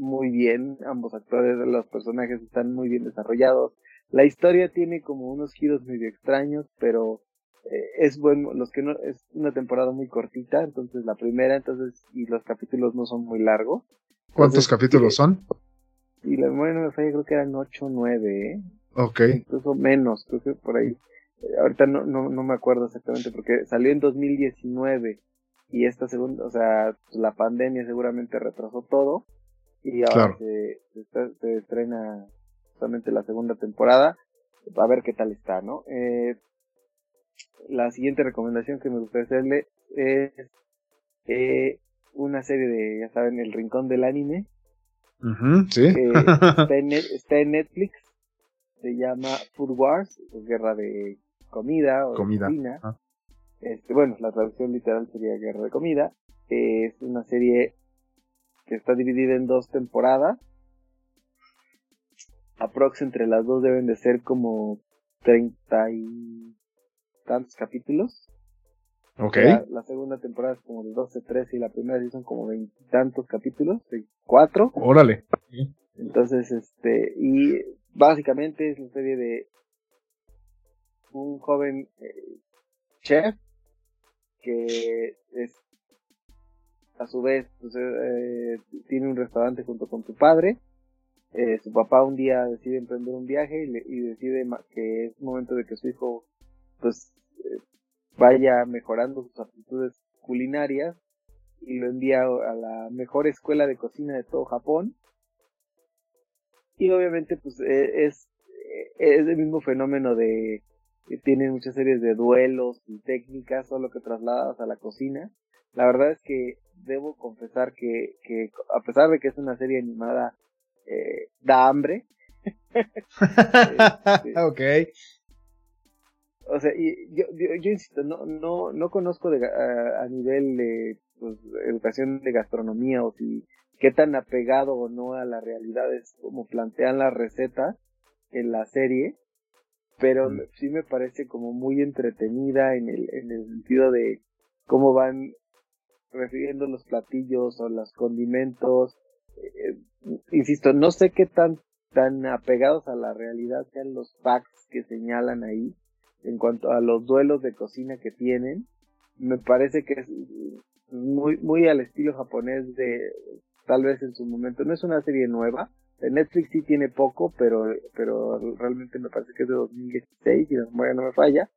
muy bien ambos actores los personajes están muy bien desarrollados la historia tiene como unos giros medio extraños pero eh, es bueno, los que no, es una temporada muy cortita, entonces la primera, entonces, y los capítulos no son muy largos, ¿Cuántos Entonces, capítulos eh, son? y la memoria no me falla, creo que eran 8 o 9, ¿eh? Ok. incluso menos, creo que por ahí, Eh, ahorita no, no, no me acuerdo exactamente, porque salió en 2019, y esta segunda, o sea, la pandemia seguramente retrasó todo, y ahora Claro. se, se, está- se estrena justamente la segunda temporada, a ver qué tal está, ¿no? Eh, la siguiente recomendación que me gustaría hacerle es eh, una serie de, ya saben, El Rincón del Anime. sí. *laughs* está, en, Netflix. Se llama Food Wars, guerra de comida o comida. Ah. Este, bueno, la traducción literal sería guerra de comida. es una serie que está dividida en dos temporadas. Aprox entre las dos deben de ser como treinta y tantos capítulos. Ok. La, segunda temporada es como de 12, 13 y la primera sí son como veintitantos capítulos, cuatro. Órale. Entonces, este, y básicamente es la serie de un joven eh, chef que es a su vez pues, eh, tiene un restaurante junto con su padre. Eh, su papá un día decide emprender un viaje y, y decide que es momento de que su hijo pues vaya mejorando sus aptitudes culinarias y lo envía a la mejor escuela de cocina de todo Japón. Y obviamente pues e, es, es el mismo fenómeno de que tiene muchas series de duelos y técnicas, solo que trasladadas a la cocina. La verdad es que debo confesar que, que a pesar de que es una serie animada, eh, da hambre. *laughs* este, ok o sea, y yo, yo, insisto, no, no, no conozco de, a, nivel de pues, educación de gastronomía o si qué tan apegado o no a la realidad es como plantean la receta en la serie, pero mm. sí me parece como muy entretenida en el, en el sentido de cómo van refiriendo los platillos o los condimentos. Eh, insisto, no sé qué tan, tan apegados a la realidad sean los packs que señalan ahí, en cuanto a los duelos de cocina que tienen. Me parece que es muy, muy al estilo japonés de tal vez en su momento. No es una serie nueva. Netflix sí tiene poco, pero, pero realmente me parece que es de 2016 y la memoria no me falla.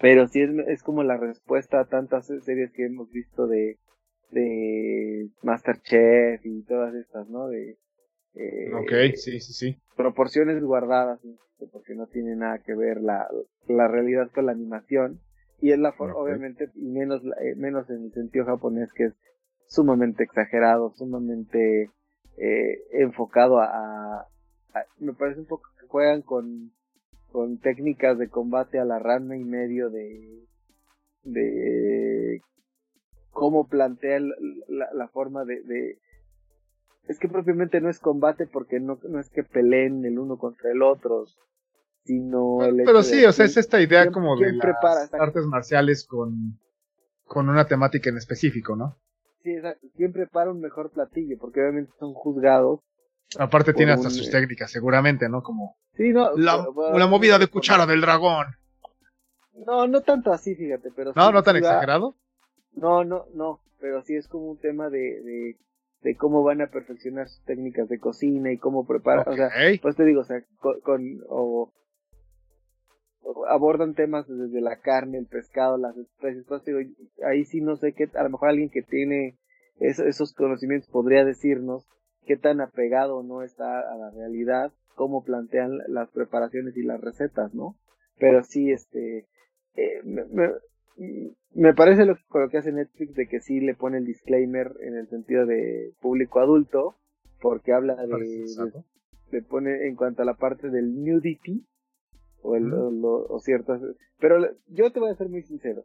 Pero sí es, es como la respuesta a tantas series que hemos visto de, de Masterchef y todas estas, ¿no? De, eh, ok, sí, sí, sí. Proporciones guardadas, porque no tiene nada que ver la, la realidad con la animación. Y es la forma, obviamente, y menos, eh, menos en el sentido japonés, que es sumamente exagerado, sumamente eh, enfocado a, Me parece un poco que juegan con, con técnicas de combate a la rana y medio de. de cómo plantea la, la forma de, de, es que propiamente no es combate porque no, no es que peleen el uno contra el otro, sino el Pero sí, o sea, es esta idea como de las artes marciales con, con una temática en específico, ¿no? Sí, ¿quién prepara un mejor platillo? Porque obviamente son juzgados. Aparte tiene hasta sus técnicas, seguramente, ¿no? Como sí, no, la, la movida de cuchara del dragón. No, no tanto así, fíjate, pero... No, no tan exagerado. No, no, no, pero sí es como un tema de, de de cómo van a perfeccionar sus técnicas de cocina y cómo preparan, o sea, pues te digo, o sea, con, o, abordan temas desde la carne, el pescado, las especies, pues digo, ahí sí no sé qué, a lo mejor alguien que tiene esos conocimientos podría decirnos qué tan apegado no está a la realidad, cómo plantean las preparaciones y las recetas, ¿no? Pero sí, este, eh, me parece lo, lo que hace Netflix de que sí le pone el disclaimer en el sentido de público adulto, porque habla de, le pone en cuanto a la parte del nudity o, el, o, ciertas, pero yo te voy a ser muy sincero.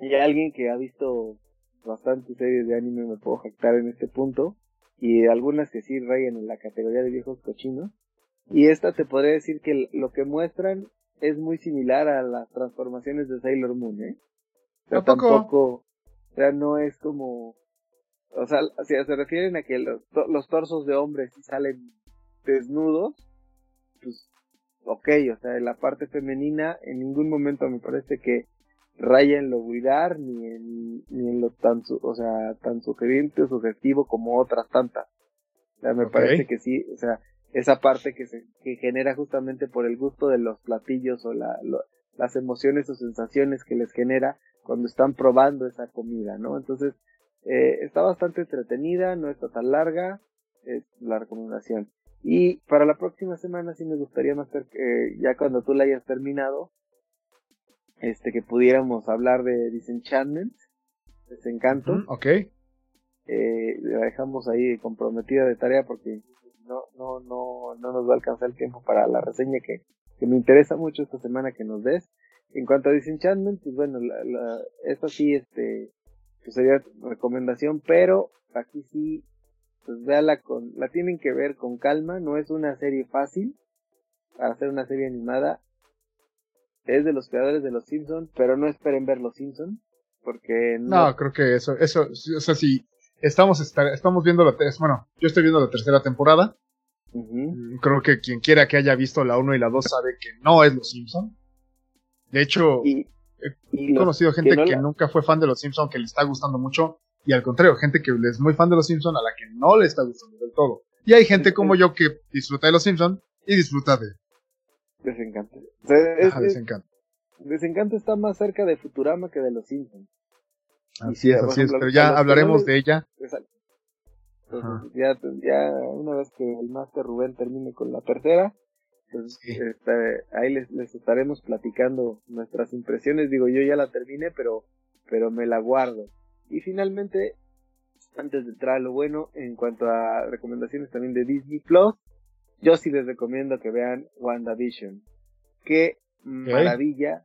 Y alguien que ha visto bastantes series de anime me puedo jactar en este punto y algunas que sí rayan en la categoría de viejos cochinos. Y esta te podría decir que lo que muestran es muy similar a las transformaciones de Sailor Moon, ¿eh? Pero tampoco, o sea, no es como, o sea, si se refieren a que los, los torsos de hombres salen desnudos, pues, ok, o sea, en la parte femenina en ningún momento me parece que raya en lo vulgar ni en, ni en lo tan, o sea, tan sugerente o sugestivo como otras tantas. O sea, me parece que sí, o sea, esa parte que se que genera justamente por el gusto de los platillos o la, las emociones o sensaciones que les genera cuando están probando esa comida, ¿no? Entonces, eh, está bastante entretenida, no está tan larga, es la recomendación. Y para la próxima semana sí me gustaría más que ya cuando tú la hayas terminado, este que pudiéramos hablar de Disenchantment, Desencanto. ok. Eh, la dejamos ahí comprometida de tarea porque no, no, no, no nos va a alcanzar el tiempo para la reseña que, que me interesa mucho esta semana que nos des. En cuanto a Disenchantment, pues bueno, la, la, esta sí, este, pues sería recomendación, pero aquí sí, pues véala con, la tienen que ver con calma, no es una serie fácil para hacer una serie animada. Es de los creadores de Los Simpsons, pero no esperen ver Los Simpsons, porque no... no creo que eso, eso, o sea, si estamos, estamos viendo la, bueno, yo estoy viendo la tercera temporada, uh -huh. creo que quien quiera que haya visto la 1 y la 2 sabe que no es Los Simpsons. De hecho, y, he conocido gente que, no que la... nunca fue fan de Los Simpsons, que le está gustando mucho, y al contrario, gente que es muy fan de Los Simpsons a la que no le está gustando del todo. Y hay gente como yo que disfruta de Los Simpsons y disfruta de... Desencanto. O sea, es, Ajá, Desencanto. Desencanto está más cerca de Futurama que de Los Simpsons. Así es, así es, pero ya hablaremos de ella. Exacto. Entonces, ya, ya una vez que el Master Rubén termine con la tercera, pues sí. este, ahí les, les, estaremos platicando nuestras impresiones. Digo, yo ya la terminé, pero, pero me la guardo. Y finalmente, antes de entrar a lo bueno, en cuanto a recomendaciones también de Disney Plus, yo sí les recomiendo que vean WandaVision. Qué maravilla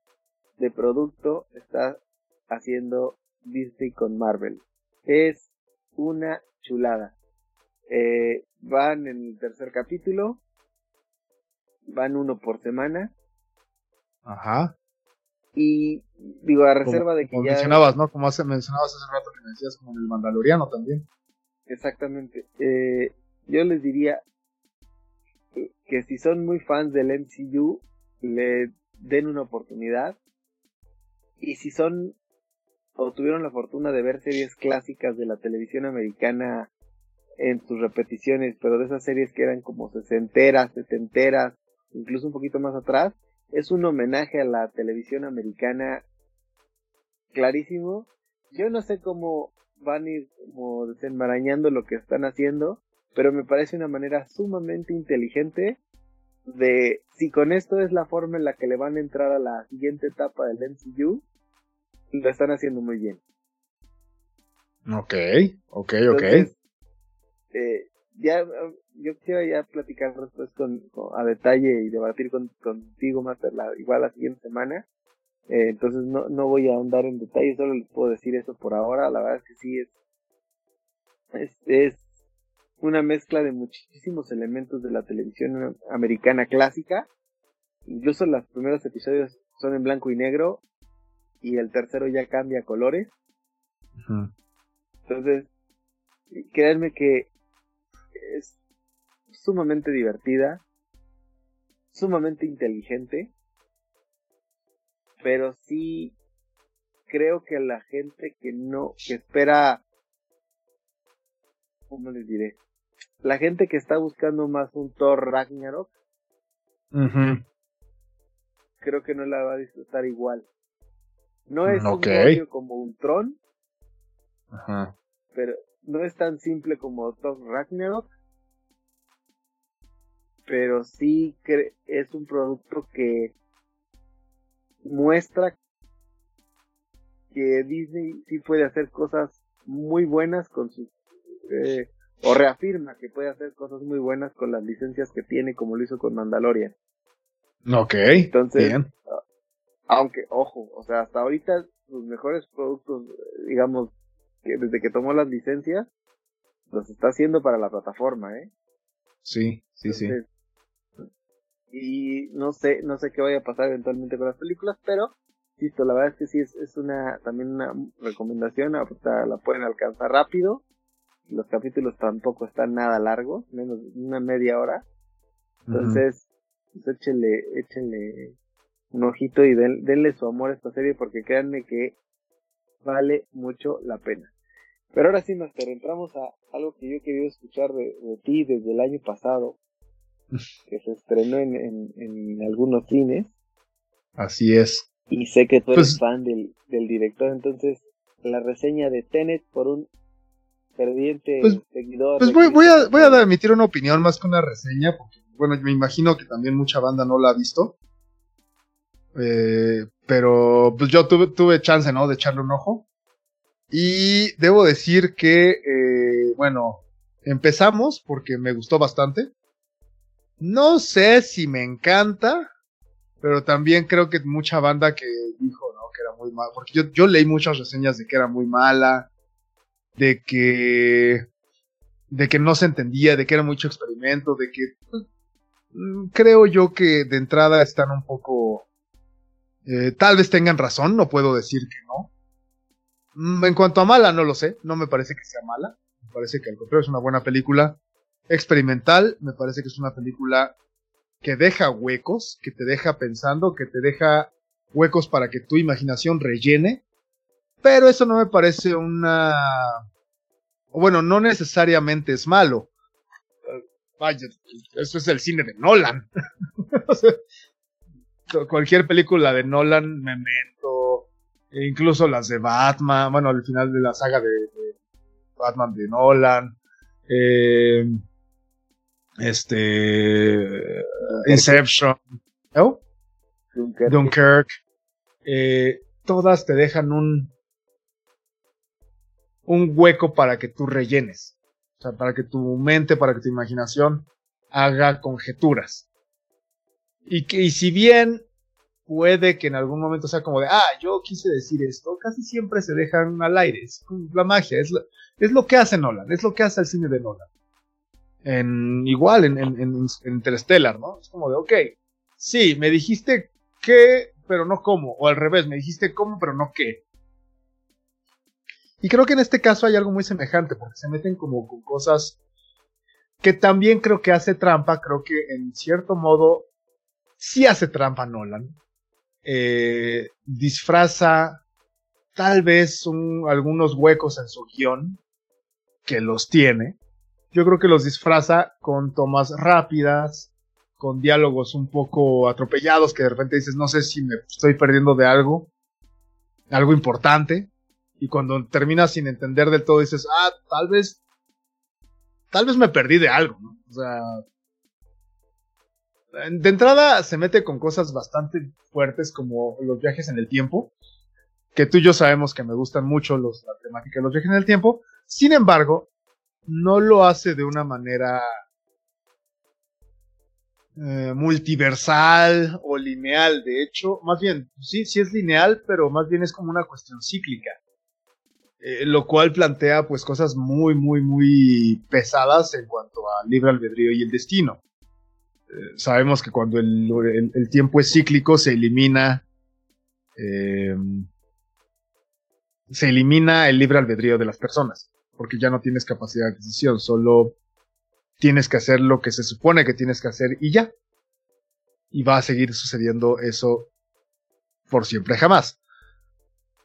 de producto está haciendo Disney con Marvel. Es una chulada. Eh, van en el tercer capítulo. Van uno por semana. Ajá. Y digo, a reserva como, de que como ya. mencionabas, ¿no? Como hace, mencionabas hace rato que me decías como en el Mandaloriano también. Exactamente. Eh, yo les diría que si son muy fans del MCU, le den una oportunidad. Y si son o tuvieron la fortuna de ver series clásicas de la televisión americana en sus repeticiones, pero de esas series que eran como sesenteras, setenteras, incluso un poquito más atrás, es un homenaje a la televisión americana clarísimo. Yo no sé cómo van a ir como desenmarañando lo que están haciendo, pero me parece una manera sumamente inteligente de si con esto es la forma en la que le van a entrar a la siguiente etapa del MCU, lo están haciendo muy bien. Ok, ok, Entonces, ok. Eh, ya, yo quisiera ya platicar después con, con, a detalle y debatir con, contigo, Master, la, igual la siguiente semana. Eh, entonces no, no voy a ahondar en detalle, solo les puedo decir eso por ahora. La verdad es que sí es, es, es una mezcla de muchísimos elementos de la televisión americana clásica. Incluso los primeros episodios son en blanco y negro y el tercero ya cambia colores. Uh -huh. Entonces, créanme que es sumamente divertida, sumamente inteligente, pero sí creo que la gente que no, que espera, ¿cómo les diré? La gente que está buscando más un Thor Ragnarok, uh -huh. creo que no la va a disfrutar igual. No es okay. un como un Tron, pero no es tan simple como Thor Ragnarok, pero sí que es un producto que muestra que Disney sí puede hacer cosas muy buenas con sus eh, o reafirma que puede hacer cosas muy buenas con las licencias que tiene como lo hizo con Mandalorian. Ok. Entonces, bien. aunque ojo, o sea, hasta ahorita sus mejores productos, digamos, que desde que tomó las licencias, los está haciendo para la plataforma, ¿eh? Sí, sí, Entonces, sí. Y no sé, no sé qué vaya a pasar eventualmente con las películas, pero, insisto, la verdad es que sí es, es una, también una recomendación, la pueden alcanzar rápido, los capítulos tampoco están nada largos, menos una media hora, entonces, uh -huh. pues échenle, échenle un ojito y den, denle su amor a esta serie porque créanme que vale mucho la pena. Pero ahora sí, Master, entramos a algo que yo he querido escuchar de, de ti desde el año pasado, *laughs* que se estrenó en, en, en, algunos cines. Así es. Y sé que tú eres pues, fan del, del, director, entonces la reseña de Tenet por un ferviente pues, seguidor. Pues voy, voy, a, voy a emitir una opinión más que una reseña, porque bueno, me imagino que también mucha banda no la ha visto. Eh, pero pues yo tuve, tuve chance, ¿no? De echarle un ojo. Y debo decir que, eh, bueno, empezamos porque me gustó bastante. No sé si me encanta, pero también creo que mucha banda que dijo, ¿no? Que era muy mala. Porque yo, yo leí muchas reseñas de que era muy mala, de que de que no se entendía, de que era mucho experimento, de que mm, creo yo que de entrada están un poco... Eh, tal vez tengan razón, no puedo decir que no. Mm, en cuanto a mala, no lo sé, no me parece que sea mala, me parece que al contrario es una buena película experimental, me parece que es una película que deja huecos, que te deja pensando, que te deja huecos para que tu imaginación rellene, pero eso no me parece una bueno, no necesariamente es malo. Vaya, eso es el cine de Nolan. *laughs* cualquier película de Nolan, Memento, e incluso las de Batman, bueno, al final de la saga de, Batman de Nolan, eh, este, Inception, ¿no? Dunkirk, eh, todas te dejan un, un hueco para que tú rellenes. O sea, para que tu mente, para que tu imaginación haga conjeturas. Y que, y si bien puede que en algún momento sea como de, ah, yo quise decir esto, casi siempre se dejan al aire. Es la magia, es lo, es lo que hace Nolan, es lo que hace el cine de Nolan. En, igual en, en, en Interstellar, ¿no? Es como de, ok, sí, me dijiste qué, pero no cómo. O al revés, me dijiste cómo, pero no qué. Y creo que en este caso hay algo muy semejante, porque se meten como con cosas que también creo que hace trampa, creo que en cierto modo sí hace trampa Nolan. Eh, disfraza tal vez algunos huecos en su guion, que los tiene. Yo creo que los disfraza con tomas rápidas, con diálogos un poco atropellados, que de repente dices, no sé si me estoy perdiendo de algo, algo importante y cuando terminas sin entender del todo dices, ah, tal vez, tal vez me perdí de algo, ¿no? O sea, de entrada se mete con cosas bastante fuertes como los viajes en el tiempo, que tú y yo sabemos que me gustan mucho los, la temática de los viajes en el tiempo, sin embargo, no lo hace de una manera eh, multiversal o lineal, de hecho, más bien, sí, sí es lineal, pero más bien es como una cuestión cíclica. Eh, lo cual plantea pues cosas muy, muy, muy pesadas en cuanto al libre albedrío y el destino. Eh, sabemos que cuando el, tiempo es cíclico se elimina eh, se elimina el libre albedrío de las personas, porque ya no tienes capacidad de decisión, solo tienes que hacer lo que se supone que tienes que hacer y ya. Y va a seguir sucediendo eso por siempre jamás.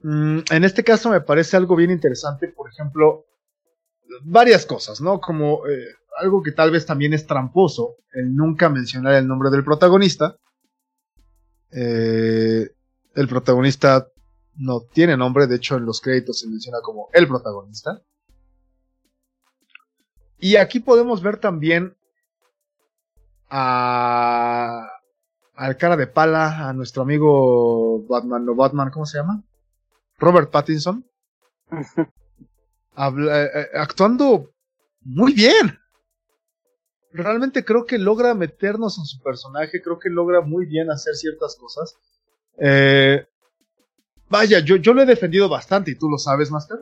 Mm, en este caso me parece algo bien interesante, por ejemplo, varias cosas, ¿no? Como eh, algo que tal vez también es tramposo, el nunca mencionar el nombre del protagonista. Eh, el protagonista no tiene nombre, de hecho en los créditos se menciona como el protagonista. Y aquí podemos ver también a al cara de pala, a nuestro amigo Batman, no Batman, ¿cómo se llama? Robert Pattinson, habla, eh, eh, actuando muy bien. Realmente creo que logra meternos en su personaje, creo que logra muy bien hacer ciertas cosas. Eh, vaya, yo, yo lo he defendido bastante y tú lo sabes, Master.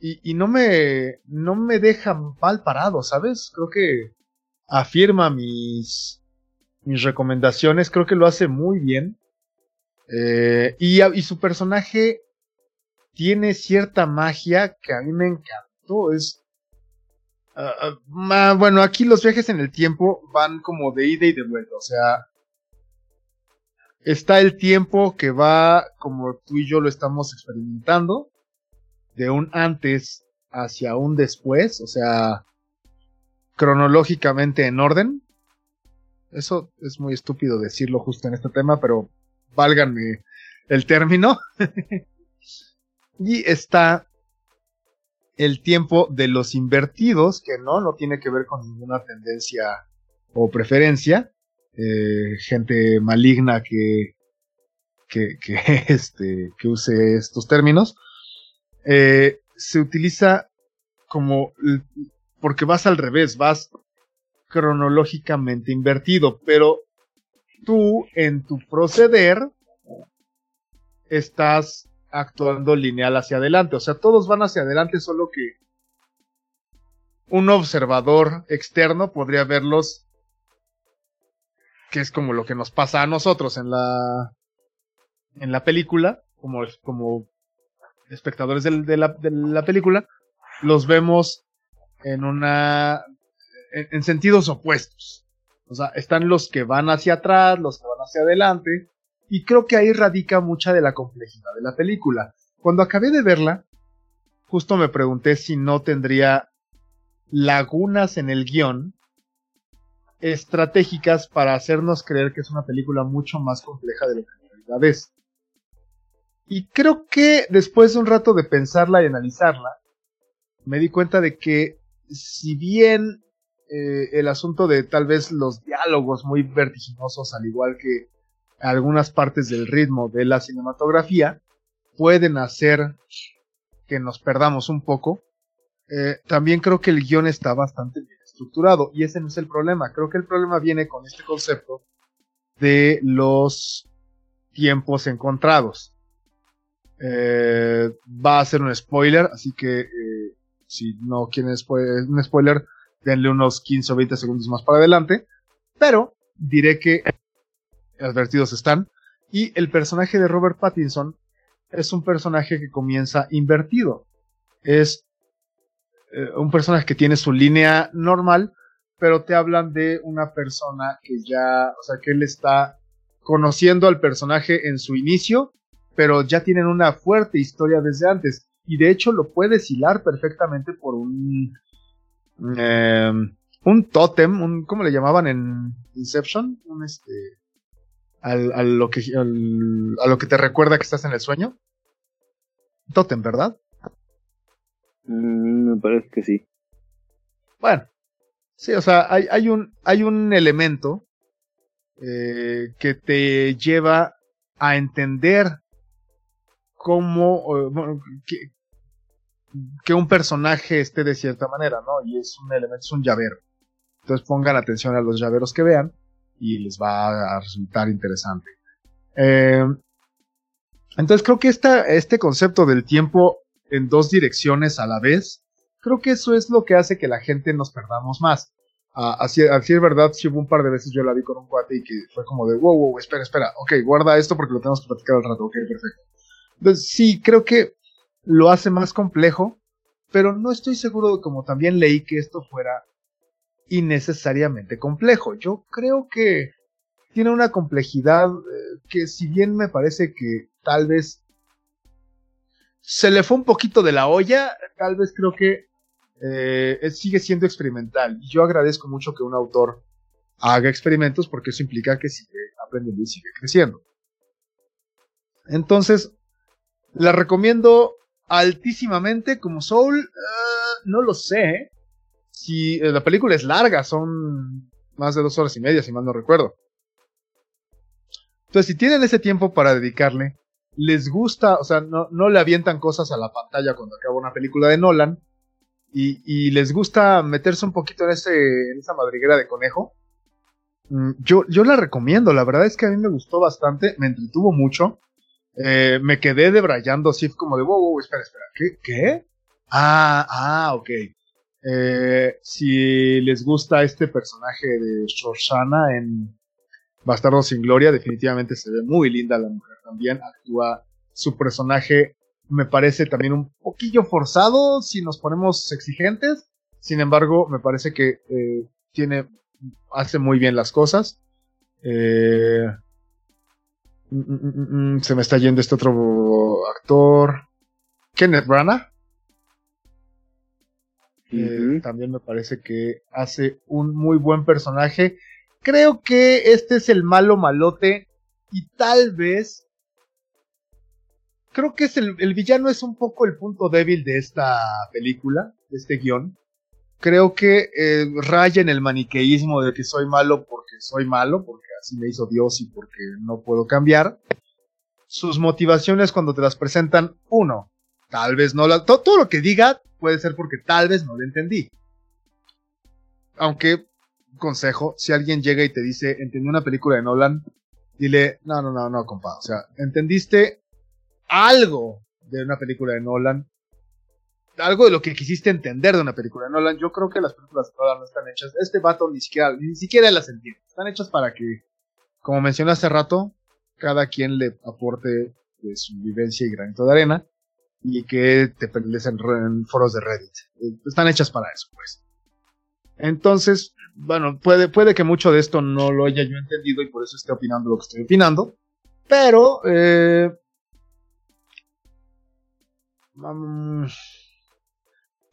Y, y, no me no me deja mal parado, ¿sabes? Creo que afirma mis mis recomendaciones, creo que lo hace muy bien. Eh, y, su personaje tiene cierta magia que a mí me encantó. Es. Uh, bueno, aquí los viajes en el tiempo van como de ida y de vuelta. O sea. Está el tiempo que va como tú y yo lo estamos experimentando. De un antes hacia un después. O sea. Cronológicamente en orden. Eso es muy estúpido decirlo justo en este tema, pero válganme el término. *laughs* y está el tiempo de los invertidos, que no, no tiene que ver con ninguna tendencia o preferencia. Eh, gente maligna que, que, *laughs* este, que use estos términos. eh, se utiliza como porque vas al revés, vas cronológicamente invertido, pero tú en tu proceder estás actuando lineal hacia adelante, o sea, todos van hacia adelante, solo que un observador externo podría verlos, que es como lo que nos pasa a nosotros en la en la película, como, como espectadores de, la, de la película, los vemos en una. En, sentidos opuestos. O sea, están los que van hacia atrás, los que van hacia adelante. Y creo que ahí radica mucha de la complejidad de la película. Cuando acabé de verla, justo me pregunté si no tendría lagunas en el guion estratégicas para hacernos creer que es una película mucho más compleja de lo que en realidad es. Y creo que después de un rato de pensarla y analizarla, me di cuenta de que si bien eh, el asunto de tal vez los diálogos muy vertiginosos, al igual que algunas partes del ritmo de la cinematografía, pueden hacer que nos perdamos un poco, eh, también creo que el guion está bastante bien estructurado y ese no es el problema. Creo que el problema viene con este concepto de los tiempos encontrados. Eh, va a ser un spoiler, así que si no quieren un spoiler, denle unos 15 o 20 segundos más para adelante. Pero diré que advertidos están. Y el personaje de Robert Pattinson es un personaje que comienza invertido. Es eh, un personaje que tiene su línea normal, pero te hablan de una persona que ya, o sea, que él está conociendo al personaje en su inicio, pero ya tienen una fuerte historia desde antes y de hecho lo puedes hilar perfectamente por un eh, un tótem, un ¿cómo le llamaban en Inception? Un este al, lo que a lo que te recuerda que estás en el sueño. Tótem, ¿verdad? Mm, me parece que sí. Bueno, sí, o sea, hay, hay un hay un elemento eh, que te lleva a entender cómo, que, que, un personaje esté de cierta manera, ¿no? Y es un elemento, es un llavero. Entonces pongan atención a los llaveros que vean y les va a resultar interesante. Eh, entonces creo que este concepto del tiempo en dos direcciones a la vez, creo que eso es lo que hace que la gente nos perdamos más. Así, así es verdad, sí hubo un par de veces yo la vi con un cuate y que fue como de, wow, wow, espera, espera, ok, guarda esto porque lo tenemos que platicar al rato, ok, perfecto. Entonces, sí, creo que lo hace más complejo, pero no estoy seguro de como también leí que esto fuera innecesariamente complejo. Yo creo que tiene una complejidad eh, que si bien me parece que tal vez se le fue un poquito de la olla, tal vez creo que eh, sigue siendo experimental. Y yo agradezco mucho que un autor haga experimentos porque eso implica que sigue aprendiendo y sigue creciendo. Entonces, la recomiendo altísimamente como Soul. Eh, no lo sé. Si eh, la película es larga, son más de dos horas y media, si mal no recuerdo. Entonces, si tienen ese tiempo para dedicarle, les gusta, o sea, no, no le avientan cosas a la pantalla cuando acaba una película de Nolan, y, y les gusta meterse un poquito en, ese, en esa madriguera de conejo, mm, yo, yo la recomiendo. La verdad es que a mí me gustó bastante, me entretuvo mucho. Eh, me quedé debrayando así como de, wow, wow, espera, espera, ¿qué? ¿Qué? Ah, ah, ok. Eh, si les gusta este personaje de Shoshana en Bastardo sin Gloria, definitivamente se ve muy linda la mujer también. Actúa su personaje, me parece también un poquillo forzado si nos ponemos exigentes. Sin embargo, me parece que eh, tiene, hace muy bien las cosas. Eh, Mm, mm, mm, se me está yendo este otro actor. Kenneth Branagh. también me parece que hace un muy buen personaje. Creo que este es el malo malote. Y tal vez. Creo que es el, el villano es un poco el punto débil de esta película, de este guion. Creo que eh, raya en el maniqueísmo de que soy malo porque soy malo, porque así me hizo Dios y porque no puedo cambiar. Sus motivaciones cuando te las presentan, uno, tal vez no la... todo lo que diga puede ser porque tal vez no lo entendí. Aunque, consejo, si alguien llega y te dice, entendí una película de Nolan, dile, no, no, no, no, compa. O sea, entendiste algo de una película de Nolan, algo de lo que quisiste entender de una película Nolan. Yo creo que las películas de Nolan no están hechas. Este vato ni siquiera, ni siquiera las entiende. Están hechas para que, como mencioné hace rato, cada quien le aporte su vivencia y granito de arena y que te pelees en, foros de Reddit. Eh, están hechas para eso, pues. Entonces, bueno, puede, puede que mucho de esto no lo haya yo entendido y por eso esté opinando lo que estoy opinando. Pero, eh,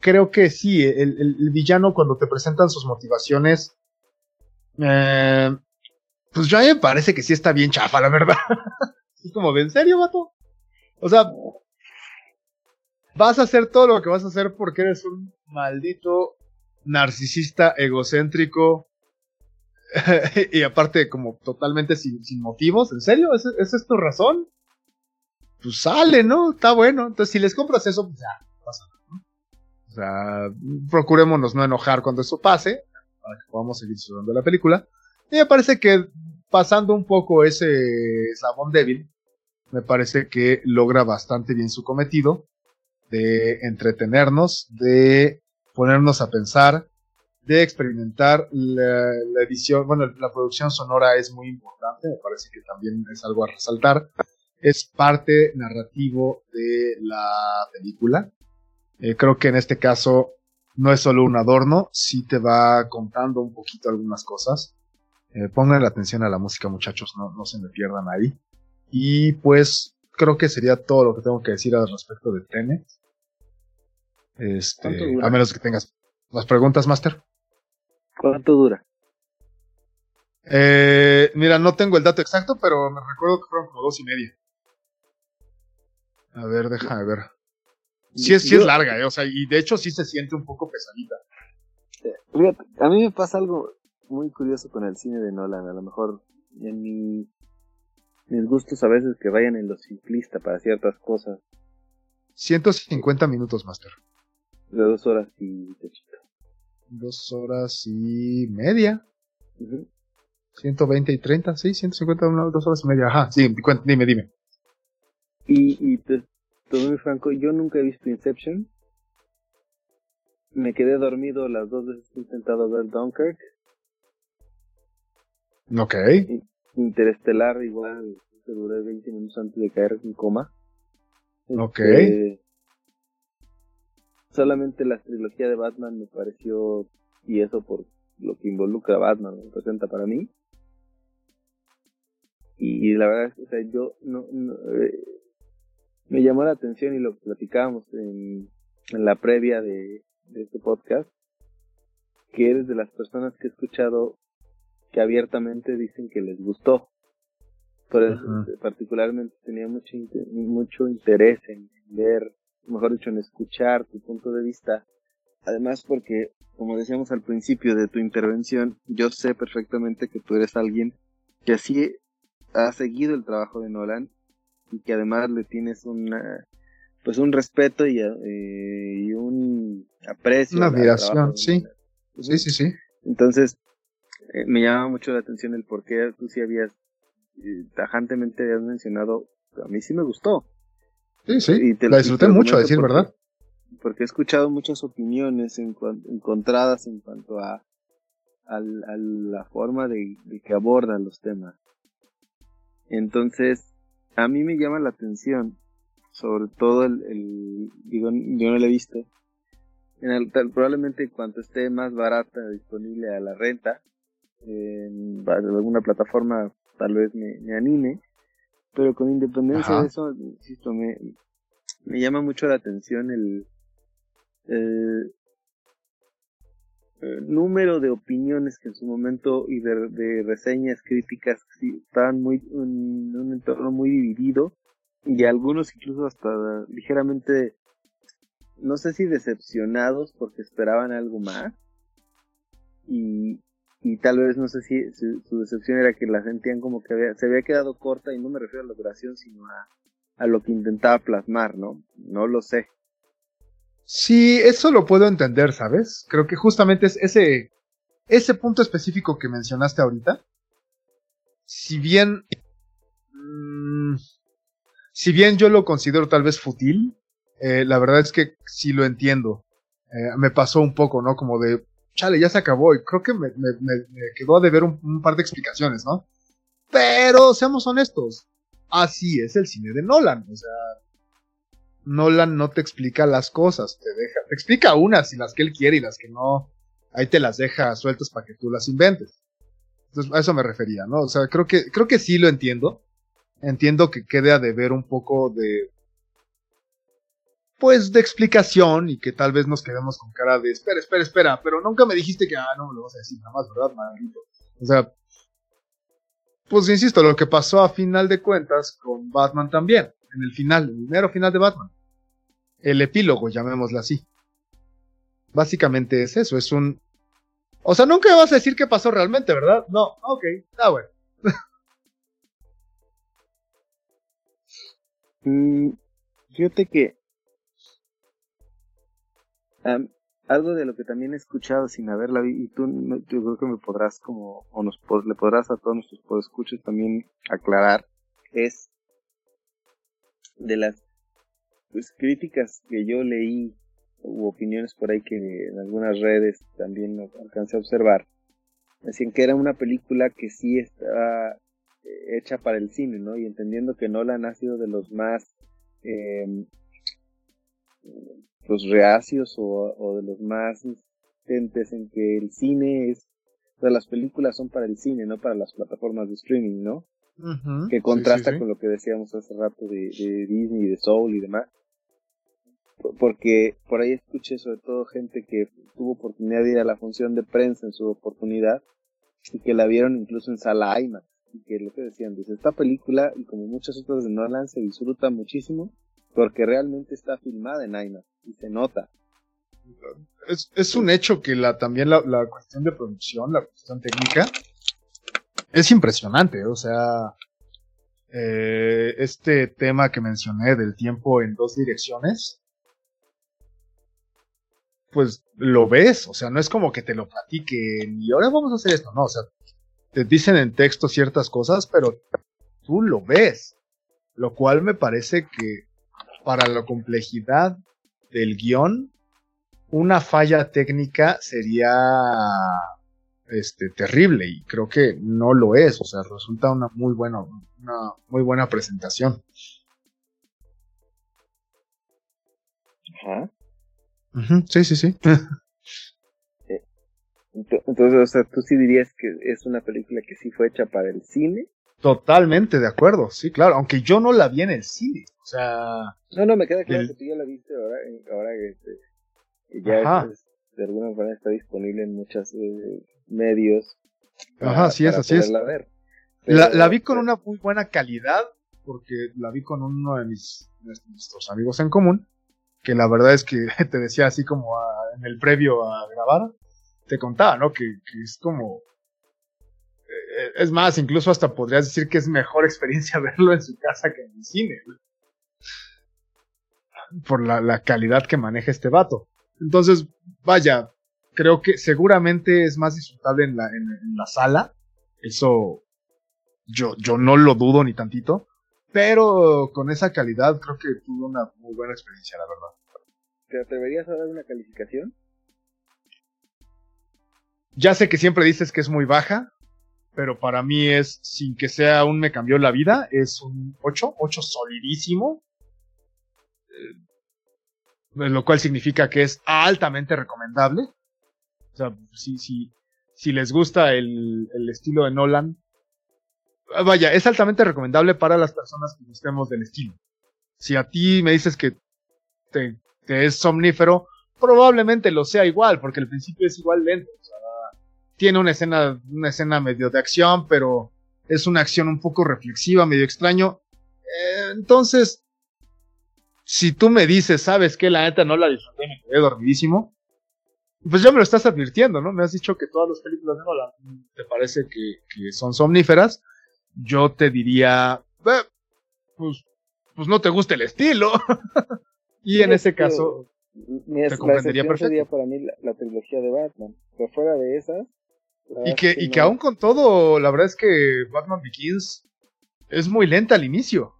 creo que sí, el, villano cuando te presentan sus motivaciones, eh, pues ya me parece que sí está bien chafa, la verdad. *laughs* es como, ¿en serio, vato? O sea, vas a hacer todo lo que vas a hacer porque eres un maldito narcisista egocéntrico *laughs* y aparte como totalmente sin, motivos. ¿En serio? ¿Esa, es tu razón? Pues sale, ¿no? Está bueno. Entonces si les compras eso, pues ya, pasa. O sea, procurémonos no enojar cuando eso pase, para que podamos seguir disfrutando la película. Y me parece que pasando un poco ese sabón débil, me parece que logra bastante bien su cometido de entretenernos, de ponernos a pensar, de experimentar. La, edición, bueno, la producción sonora es muy importante, me parece que también es algo a resaltar. Es parte narrativo de la película. Eh, creo que en este caso no es solo un adorno, sí te va contando un poquito algunas cosas. Eh, pongan la atención a la música, muchachos, no, no se me pierdan ahí. Y pues creo que sería todo lo que tengo que decir al respecto de Tenet. Este, a menos que tengas más preguntas, Master. ¿Cuánto dura? Eh, mira, no tengo el dato exacto, pero me recuerdo que fueron como dos y media. A ver, déjame ver. Sí es, sí es larga, eh, o sea, y de hecho sí se siente un poco pesadita. Eh, a mí me pasa algo muy curioso con el cine de Nolan. A lo mejor en mi, mis gustos a veces que vayan en lo simplista para ciertas cosas. 150 minutos, Master. De dos horas y Dos horas y media. 120 y 30, sí, 150, dos horas y media. Ajá, sí, dime, dime. Y, y pues, todo muy franco, yo nunca he visto Inception. Me quedé dormido las dos veces que he intentado ver Dunkirk. Ok. Interestelar igual, duré 20 minutos antes de caer en coma. Ok. Este, solamente la trilogía de Batman me pareció, y eso por lo que involucra a Batman, representa para mí. Y, la verdad, o sea, yo no, eh, me llamó la atención y lo platicábamos en, en la previa de, de este podcast, que eres de las personas que he escuchado que abiertamente dicen que les gustó. Por eso, particularmente, tenía mucho, mucho interés en ver mejor dicho, en escuchar tu punto de vista. Además, porque, como decíamos al principio de tu intervención, yo sé perfectamente que tú eres alguien que así ha seguido el trabajo de Nolan y que además le tienes una pues un respeto y, eh, y un aprecio. Una admiración, sí. Sí, sí, sí. Entonces, eh, me llama mucho la atención el por qué tú sí habías eh, tajantemente habías mencionado, a mí sí me gustó. Sí, sí, la disfruté mucho, a decir verdad. Porque he escuchado muchas opiniones encontradas en cuanto a, a, la forma de, que abordan los temas. Entonces, a mí me llama la atención, sobre todo el, digo, yo no lo he visto, en el, probablemente cuanto esté más barata disponible a la renta, en alguna plataforma tal vez me, me anime, pero con independencia de eso, insisto, me, me llama mucho la atención el, el, número de opiniones que en su momento y de, reseñas críticas estaban muy en un entorno muy dividido y algunos incluso hasta ligeramente no sé si decepcionados porque esperaban algo más y, y tal vez no sé si su, decepción era que la sentían como que había, se había quedado corta y no me refiero a la duración sino a, a lo que intentaba plasmar, ¿no? No lo sé. Sí, eso lo puedo entender, ¿sabes? Creo que justamente es ese, ese punto específico que mencionaste ahorita. Si bien, mm, si bien yo lo considero tal vez fútil, eh, la verdad es que sí lo entiendo. Eh, me pasó un poco, ¿no? Como de, chale, ya se acabó y creo que me, quedó a deber un, un par de explicaciones, ¿no? Pero seamos honestos, así es el cine de Nolan, o sea, Nolan no te explica las cosas, te deja, te explica unas y las que él quiere y las que no, ahí te las deja sueltas para que tú las inventes. Entonces, a eso me refería, ¿no? O sea, creo que, creo que sí lo entiendo. Entiendo que quede a deber un poco de, pues, de explicación y que tal vez nos quedemos con cara de, espera, espera, espera, pero nunca me dijiste que, ah, no me lo vas a decir nada más, ¿verdad, maldito? O sea, pues insisto, lo que pasó a final de cuentas con Batman también en el final, el mero final de Batman. El epílogo, llamémoslo así. Básicamente es eso, es un... O sea, nunca vas a decir qué pasó realmente, ¿verdad? No, ok, está bueno. *laughs* mm, fíjate que algo de lo que también he escuchado sin haberla visto, y tú creo que me podrás como, o nos le podrás a todos nuestros podescuchos también aclarar, es de las pues, críticas que yo leí u opiniones por ahí que en algunas redes también alcancé a observar, decían que era una película que sí está eh, hecha para el cine, ¿no? Y entendiendo que Nolan ha sido de los más eh, los reacios o, de los más insistentes en que el cine es, o sea, las películas son para el cine, no para las plataformas de streaming, ¿no? Que contrasta con lo que decíamos hace rato de, de, Disney, de Soul y demás. Porque por ahí escuché sobre todo gente que tuvo oportunidad de ir a la función de prensa en su oportunidad y que la vieron incluso en sala IMAX. Y que lo que decían, dice, esta película y como muchas otras de Nolan se disfruta muchísimo porque realmente está filmada en IMAX y se nota. Es, es un hecho que la, también la, la cuestión de producción, la cuestión técnica, es impresionante, o sea, eh, este tema que mencioné del tiempo en dos direcciones, pues lo ves, o sea, no es como que te lo platiquen y ahora vamos a hacer esto, no, o sea, te dicen en texto ciertas cosas, pero tú lo ves, lo cual me parece que para la complejidad del guion, una falla técnica sería este, terrible y creo que no lo es, o sea, resulta una muy buena, una muy buena presentación. Ajá. Sí, sí, sí. Eh, entonces, o sea, tú sí dirías que es una película que sí fue hecha para el cine. Totalmente de acuerdo, sí, claro, aunque yo no la vi en el cine, o sea... No, no, me queda claro que tú ya la viste ahora, ahora que, ya de alguna manera está disponible en muchas eh, medios. Ajá, sí es, así es. La, vi con una muy buena calidad, porque la vi con uno de mis nuestros amigos en común, que la verdad es que *laughs* te decía así como en el previo a grabar, te contaba, ¿no? Que, es como... Eh, es más, incluso hasta podrías decir que es mejor *laughs* experiencia verlo en su casa que en el cine. Por la, la calidad que maneja este vato. Entonces, vaya, creo que seguramente es más disfrutable en la, en, la sala. Eso yo, yo no lo dudo ni tantito. Pero con esa calidad creo que tuve una muy buena experiencia, la verdad. ¿Te atreverías a dar una calificación? Ya sé que siempre dices que es muy baja, pero para mí es, sin que sea un me cambió la vida, es un 8, 8 solidísimo. Eh, lo cual significa que es altamente recomendable. O sea, si, si, si les gusta el, el estilo de Nolan, ah, vaya, es altamente recomendable para las personas que gustemos del estilo. Si a ti me dices que te, es somnífero, probablemente lo sea igual, porque el principio es igual lento. O sea, tiene una escena, una escena medio de acción, pero es una acción un poco reflexiva, medio extraño. Eh, entonces, si tú me dices, sabes que la neta no la disfruté, me quedé dormidísimo, pues ya me lo estás advirtiendo, ¿no? Me has dicho que todas las películas de Nolan te parece que, son somníferas. Yo te diría, pues, pues pues no te gusta el estilo. *laughs* y en ese caso, mi, te comprendería perfecto. sería para mí la, trilogía de Batman. Pero fuera de esas. Y que, y que aún con todo, la verdad es que Batman Begins es muy lenta al inicio.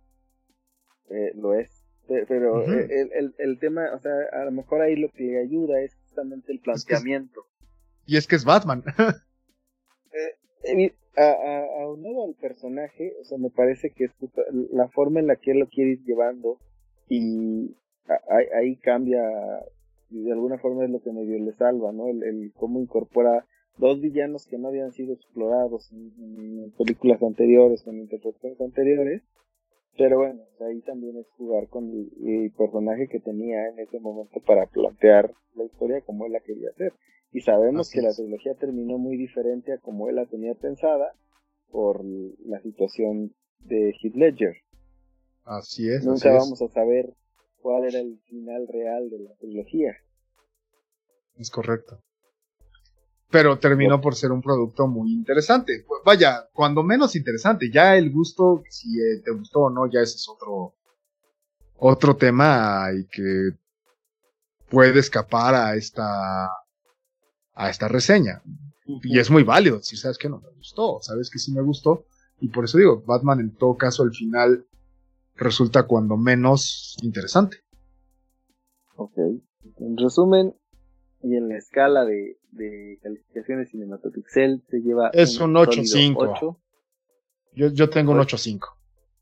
Eh, lo es. Pero el, el, el, tema, o sea, a lo mejor ahí lo que ayuda es el planteamiento. y es que es Batman. *laughs* eh, a, a, aunado al personaje, o sea, me parece que es la forma en la que él lo quiere ir llevando y ahí, cambia y de alguna forma es lo que medio le salva, ¿no? El, el cómo incorpora dos villanos que no habían sido explorados en, películas anteriores, en interpretaciones anteriores, pero bueno, ahí también es jugar con el, personaje que tenía en ese momento para plantear la historia como él la quería hacer. Y sabemos que la trilogía terminó muy diferente a como él la tenía pensada por la situación de Heath Ledger. Así es. Nunca vamos a saber cuál era el final real de la trilogía. Es correcto. Pero terminó por ser un producto muy interesante. Vaya, cuando menos interesante. Ya el gusto, si eh, te gustó o no, ya ese es otro, otro tema y que puede escapar a esta a esta reseña. Y es muy válido si sabes que no me gustó, sabes que sí me gustó. Y por eso digo, Batman en todo caso al final resulta cuando menos interesante. Ok. En resumen, y en la escala de, de calificaciones Cinematopixel se lleva... Es un, 8.5. Yo, yo tengo un 8.5.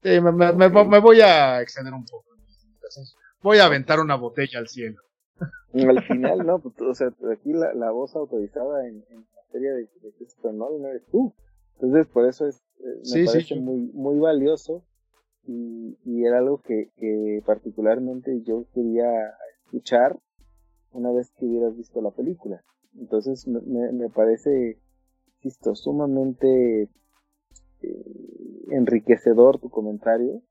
me, me, me, voy a extender un poco. Voy a aventar una botella al cielo. Al final, no, pues, o sea, aquí la, la voz autorizada en, en materia de, de Nolan eres tú. Entonces, por eso es, eh, me parece muy, muy valioso y, y era algo que, que particularmente yo quería escuchar una vez que hubieras visto la película. Entonces, me, me parece, insisto, sumamente eh, enriquecedor tu comentario.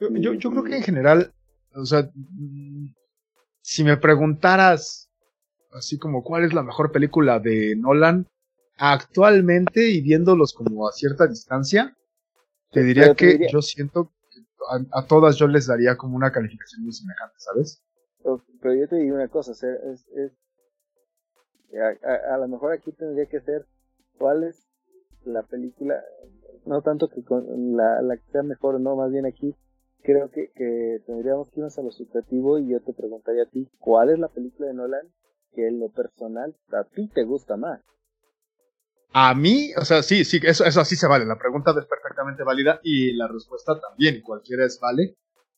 Yo, yo, yo creo que en general, o sea, si me preguntaras así como cuál es la mejor película de Nolan actualmente y viéndolos como a cierta distancia, te diría que yo siento que a, todas yo les daría como una calificación muy semejante, ¿sabes? Pero yo te digo una cosa, es, es, a, lo mejor aquí tendría que ser cuál es la película, no tanto que con la, que sea mejor, no, más bien aquí creo que, tendríamos que irnos a lo subjetivo y yo te preguntaría a ti, ¿cuál es la película de Nolan que en lo personal a ti te gusta más? A mí, o sea, sí, sí, eso, eso sí se vale. La pregunta es perfectamente válida y la respuesta también, cualquiera es vale.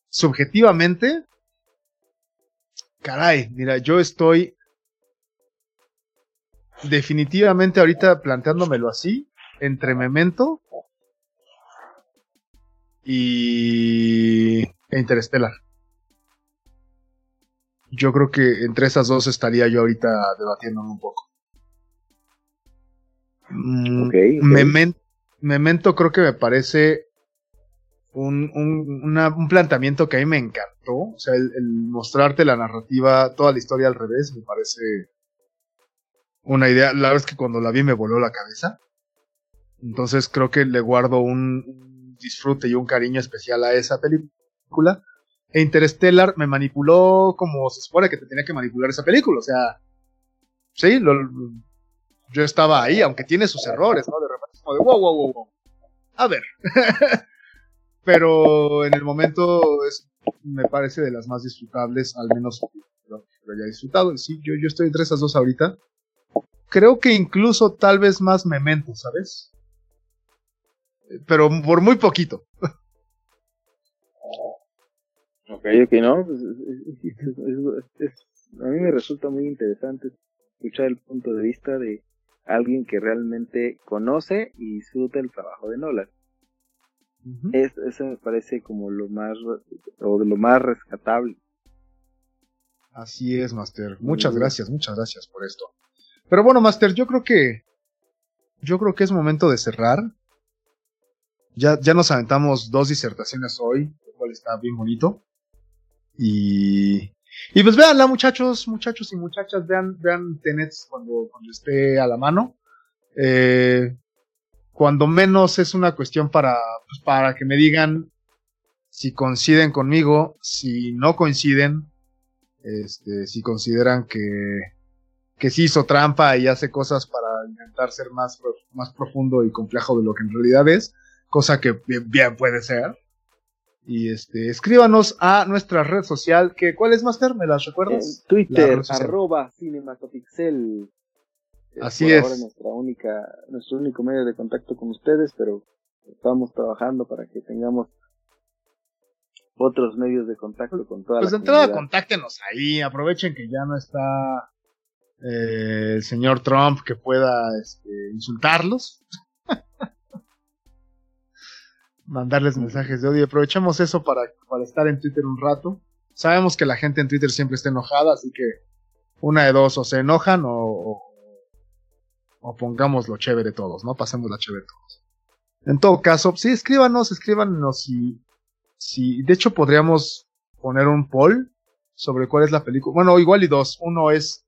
Subjetivamente, caray, mira, yo estoy definitivamente ahorita planteándomelo así, entre Memento y e Interstellar. Yo creo que entre esas dos estaría yo ahorita debatiéndome un poco. Mm, Memento, creo que me parece un, un, planteamiento que a mí me encantó. O sea, el, mostrarte la narrativa, toda la historia al revés, me parece una idea. La verdad es que cuando la vi me voló la cabeza. Entonces creo que le guardo un, disfrute y un cariño especial a esa película. E Interstellar me manipuló como se supone que te tenía que manipular esa película. O sea, sí, yo estaba ahí, aunque tiene sus errores, ¿no? De repente, como de wow, wow, wow, wow. A ver. *laughs* Pero en el momento es, me parece de las más disfrutables, al menos lo, haya disfrutado. Sí, yo, yo estoy entre esas dos ahorita. Creo que incluso tal vez más Memento, ¿sabes? pero por muy poquito. *laughs* Ok, ok, no, pues, a mí me resulta muy interesante escuchar el punto de vista de alguien que realmente conoce y disfruta el trabajo de Nolan. Eso me parece como lo más, o de lo más rescatable. Así es, Master. Muchas gracias, muchas gracias por esto. Pero bueno, Master, yo creo que, yo creo que es momento de cerrar. Ya, ya nos aventamos dos disertaciones hoy, lo cual está bien bonito. Y, y pues véanla, muchachos, muchachos y muchachas, vean, vean Tenets cuando, cuando esté a la mano. Eh, cuando menos es una cuestión para, pues para que me digan si coinciden conmigo, si no coinciden, este, si consideran que, que sí hizo trampa y hace cosas para intentar ser más, más profundo y complejo de lo que en realidad es, cosa que bien, puede ser. Y este, escríbanos a nuestra red social, que ¿cuál es Master? ¿Me las recuerdas? Twitter, arroba cinematopixel. Así es. Ahora nuestra única, nuestro único medio de contacto con ustedes, pero estamos trabajando para que tengamos otros medios de contacto con toda pues la Pues de entrada, contáctenos ahí, aprovechen que ya no está eh, el señor Trump que pueda este, insultarlos. *laughs* Mandarles mensajes de odio. Aprovechemos eso para, para estar en Twitter un rato. Sabemos que la gente en Twitter siempre está enojada, así que una de dos, o se enojan o, o, pongamos lo chévere todos, ¿no? Pasemos la chévere todos. En todo caso, sí, escríbanos, escríbanos si, si, de hecho podríamos poner un poll sobre cuál es la película. Bueno, igual y dos. Uno es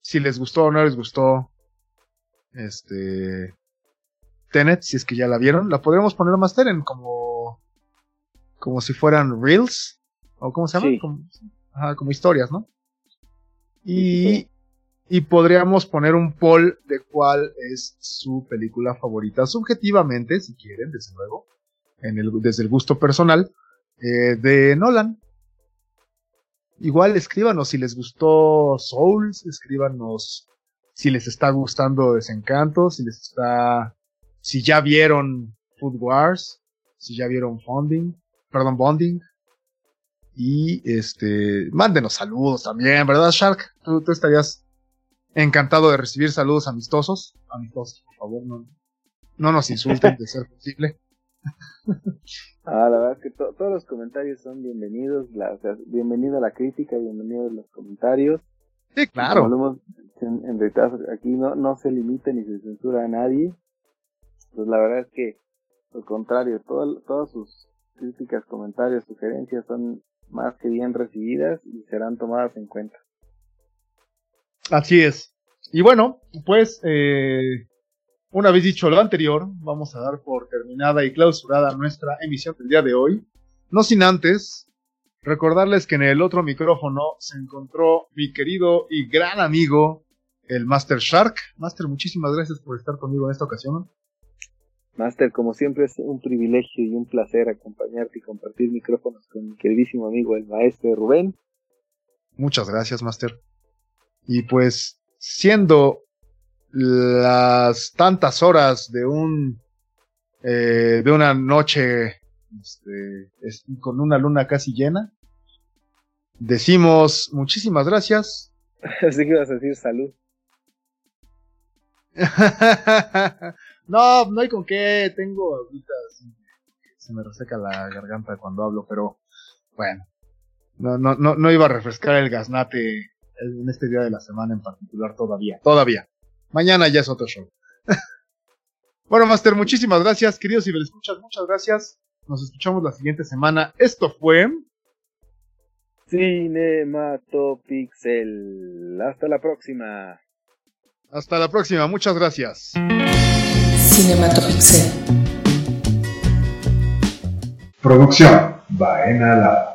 si les gustó o no les gustó este Tenet, si es que ya la vieron. La podríamos poner más Tenen como como si fueran reels o cómo se llama, como, como historias, ¿no? Y y podríamos poner un poll de cuál es su película favorita subjetivamente, si quieren, desde luego, desde el gusto personal, eh, de Nolan. Igual escríbanos si les gustó Souls, escríbanos si les está gustando Desencanto, si les está, si ya vieron Food Wars, si ya vieron Bonding, perdón, Bonding. Y este, mándenos saludos también, ¿verdad, Shark? Tú estarías encantado de recibir saludos amistosos. Amistosos, por favor, no, no nos insulten de ser posible. *laughs* Ah, la verdad es que todos los comentarios son bienvenidos, la, o sea, bienvenida la crítica, bienvenidos los comentarios. Sí, claro. en, en, realidad aquí no, no se limita ni se censura a nadie. Pues la verdad es que, al contrario, todas sus críticas, comentarios, sugerencias son más que bien recibidas y serán tomadas en cuenta. Así es. Y bueno, pues eh, una vez dicho lo anterior, vamos a dar por terminada y clausurada nuestra emisión del día de hoy. No sin antes recordarles que en el otro micrófono se encontró mi querido y gran amigo, el Master Shark. Master, muchísimas gracias por estar conmigo en esta ocasión. Master, como siempre es un privilegio y un placer acompañarte y compartir micrófonos con mi queridísimo amigo, el maestro Rubén. Muchas gracias, Master. Y pues, siendo las tantas horas de un eh, de una noche este, con una luna casi llena. Decimos muchísimas gracias. *laughs* Así que vas a decir salud. *laughs* no, no hay con qué. Tengo ahorita. Se me reseca la garganta cuando hablo, pero bueno. No, no, no, no iba a refrescar el gaznate en este día de la semana en particular todavía. Todavía. Mañana ya es otro show. *laughs* bueno, Master, muchísimas gracias. Queridos si me escuchas, muchas gracias. Nos escuchamos la siguiente semana. Esto fue. Cinematopixel. Hasta la próxima. Hasta la próxima, muchas gracias. Cinematopixel. Producción Baena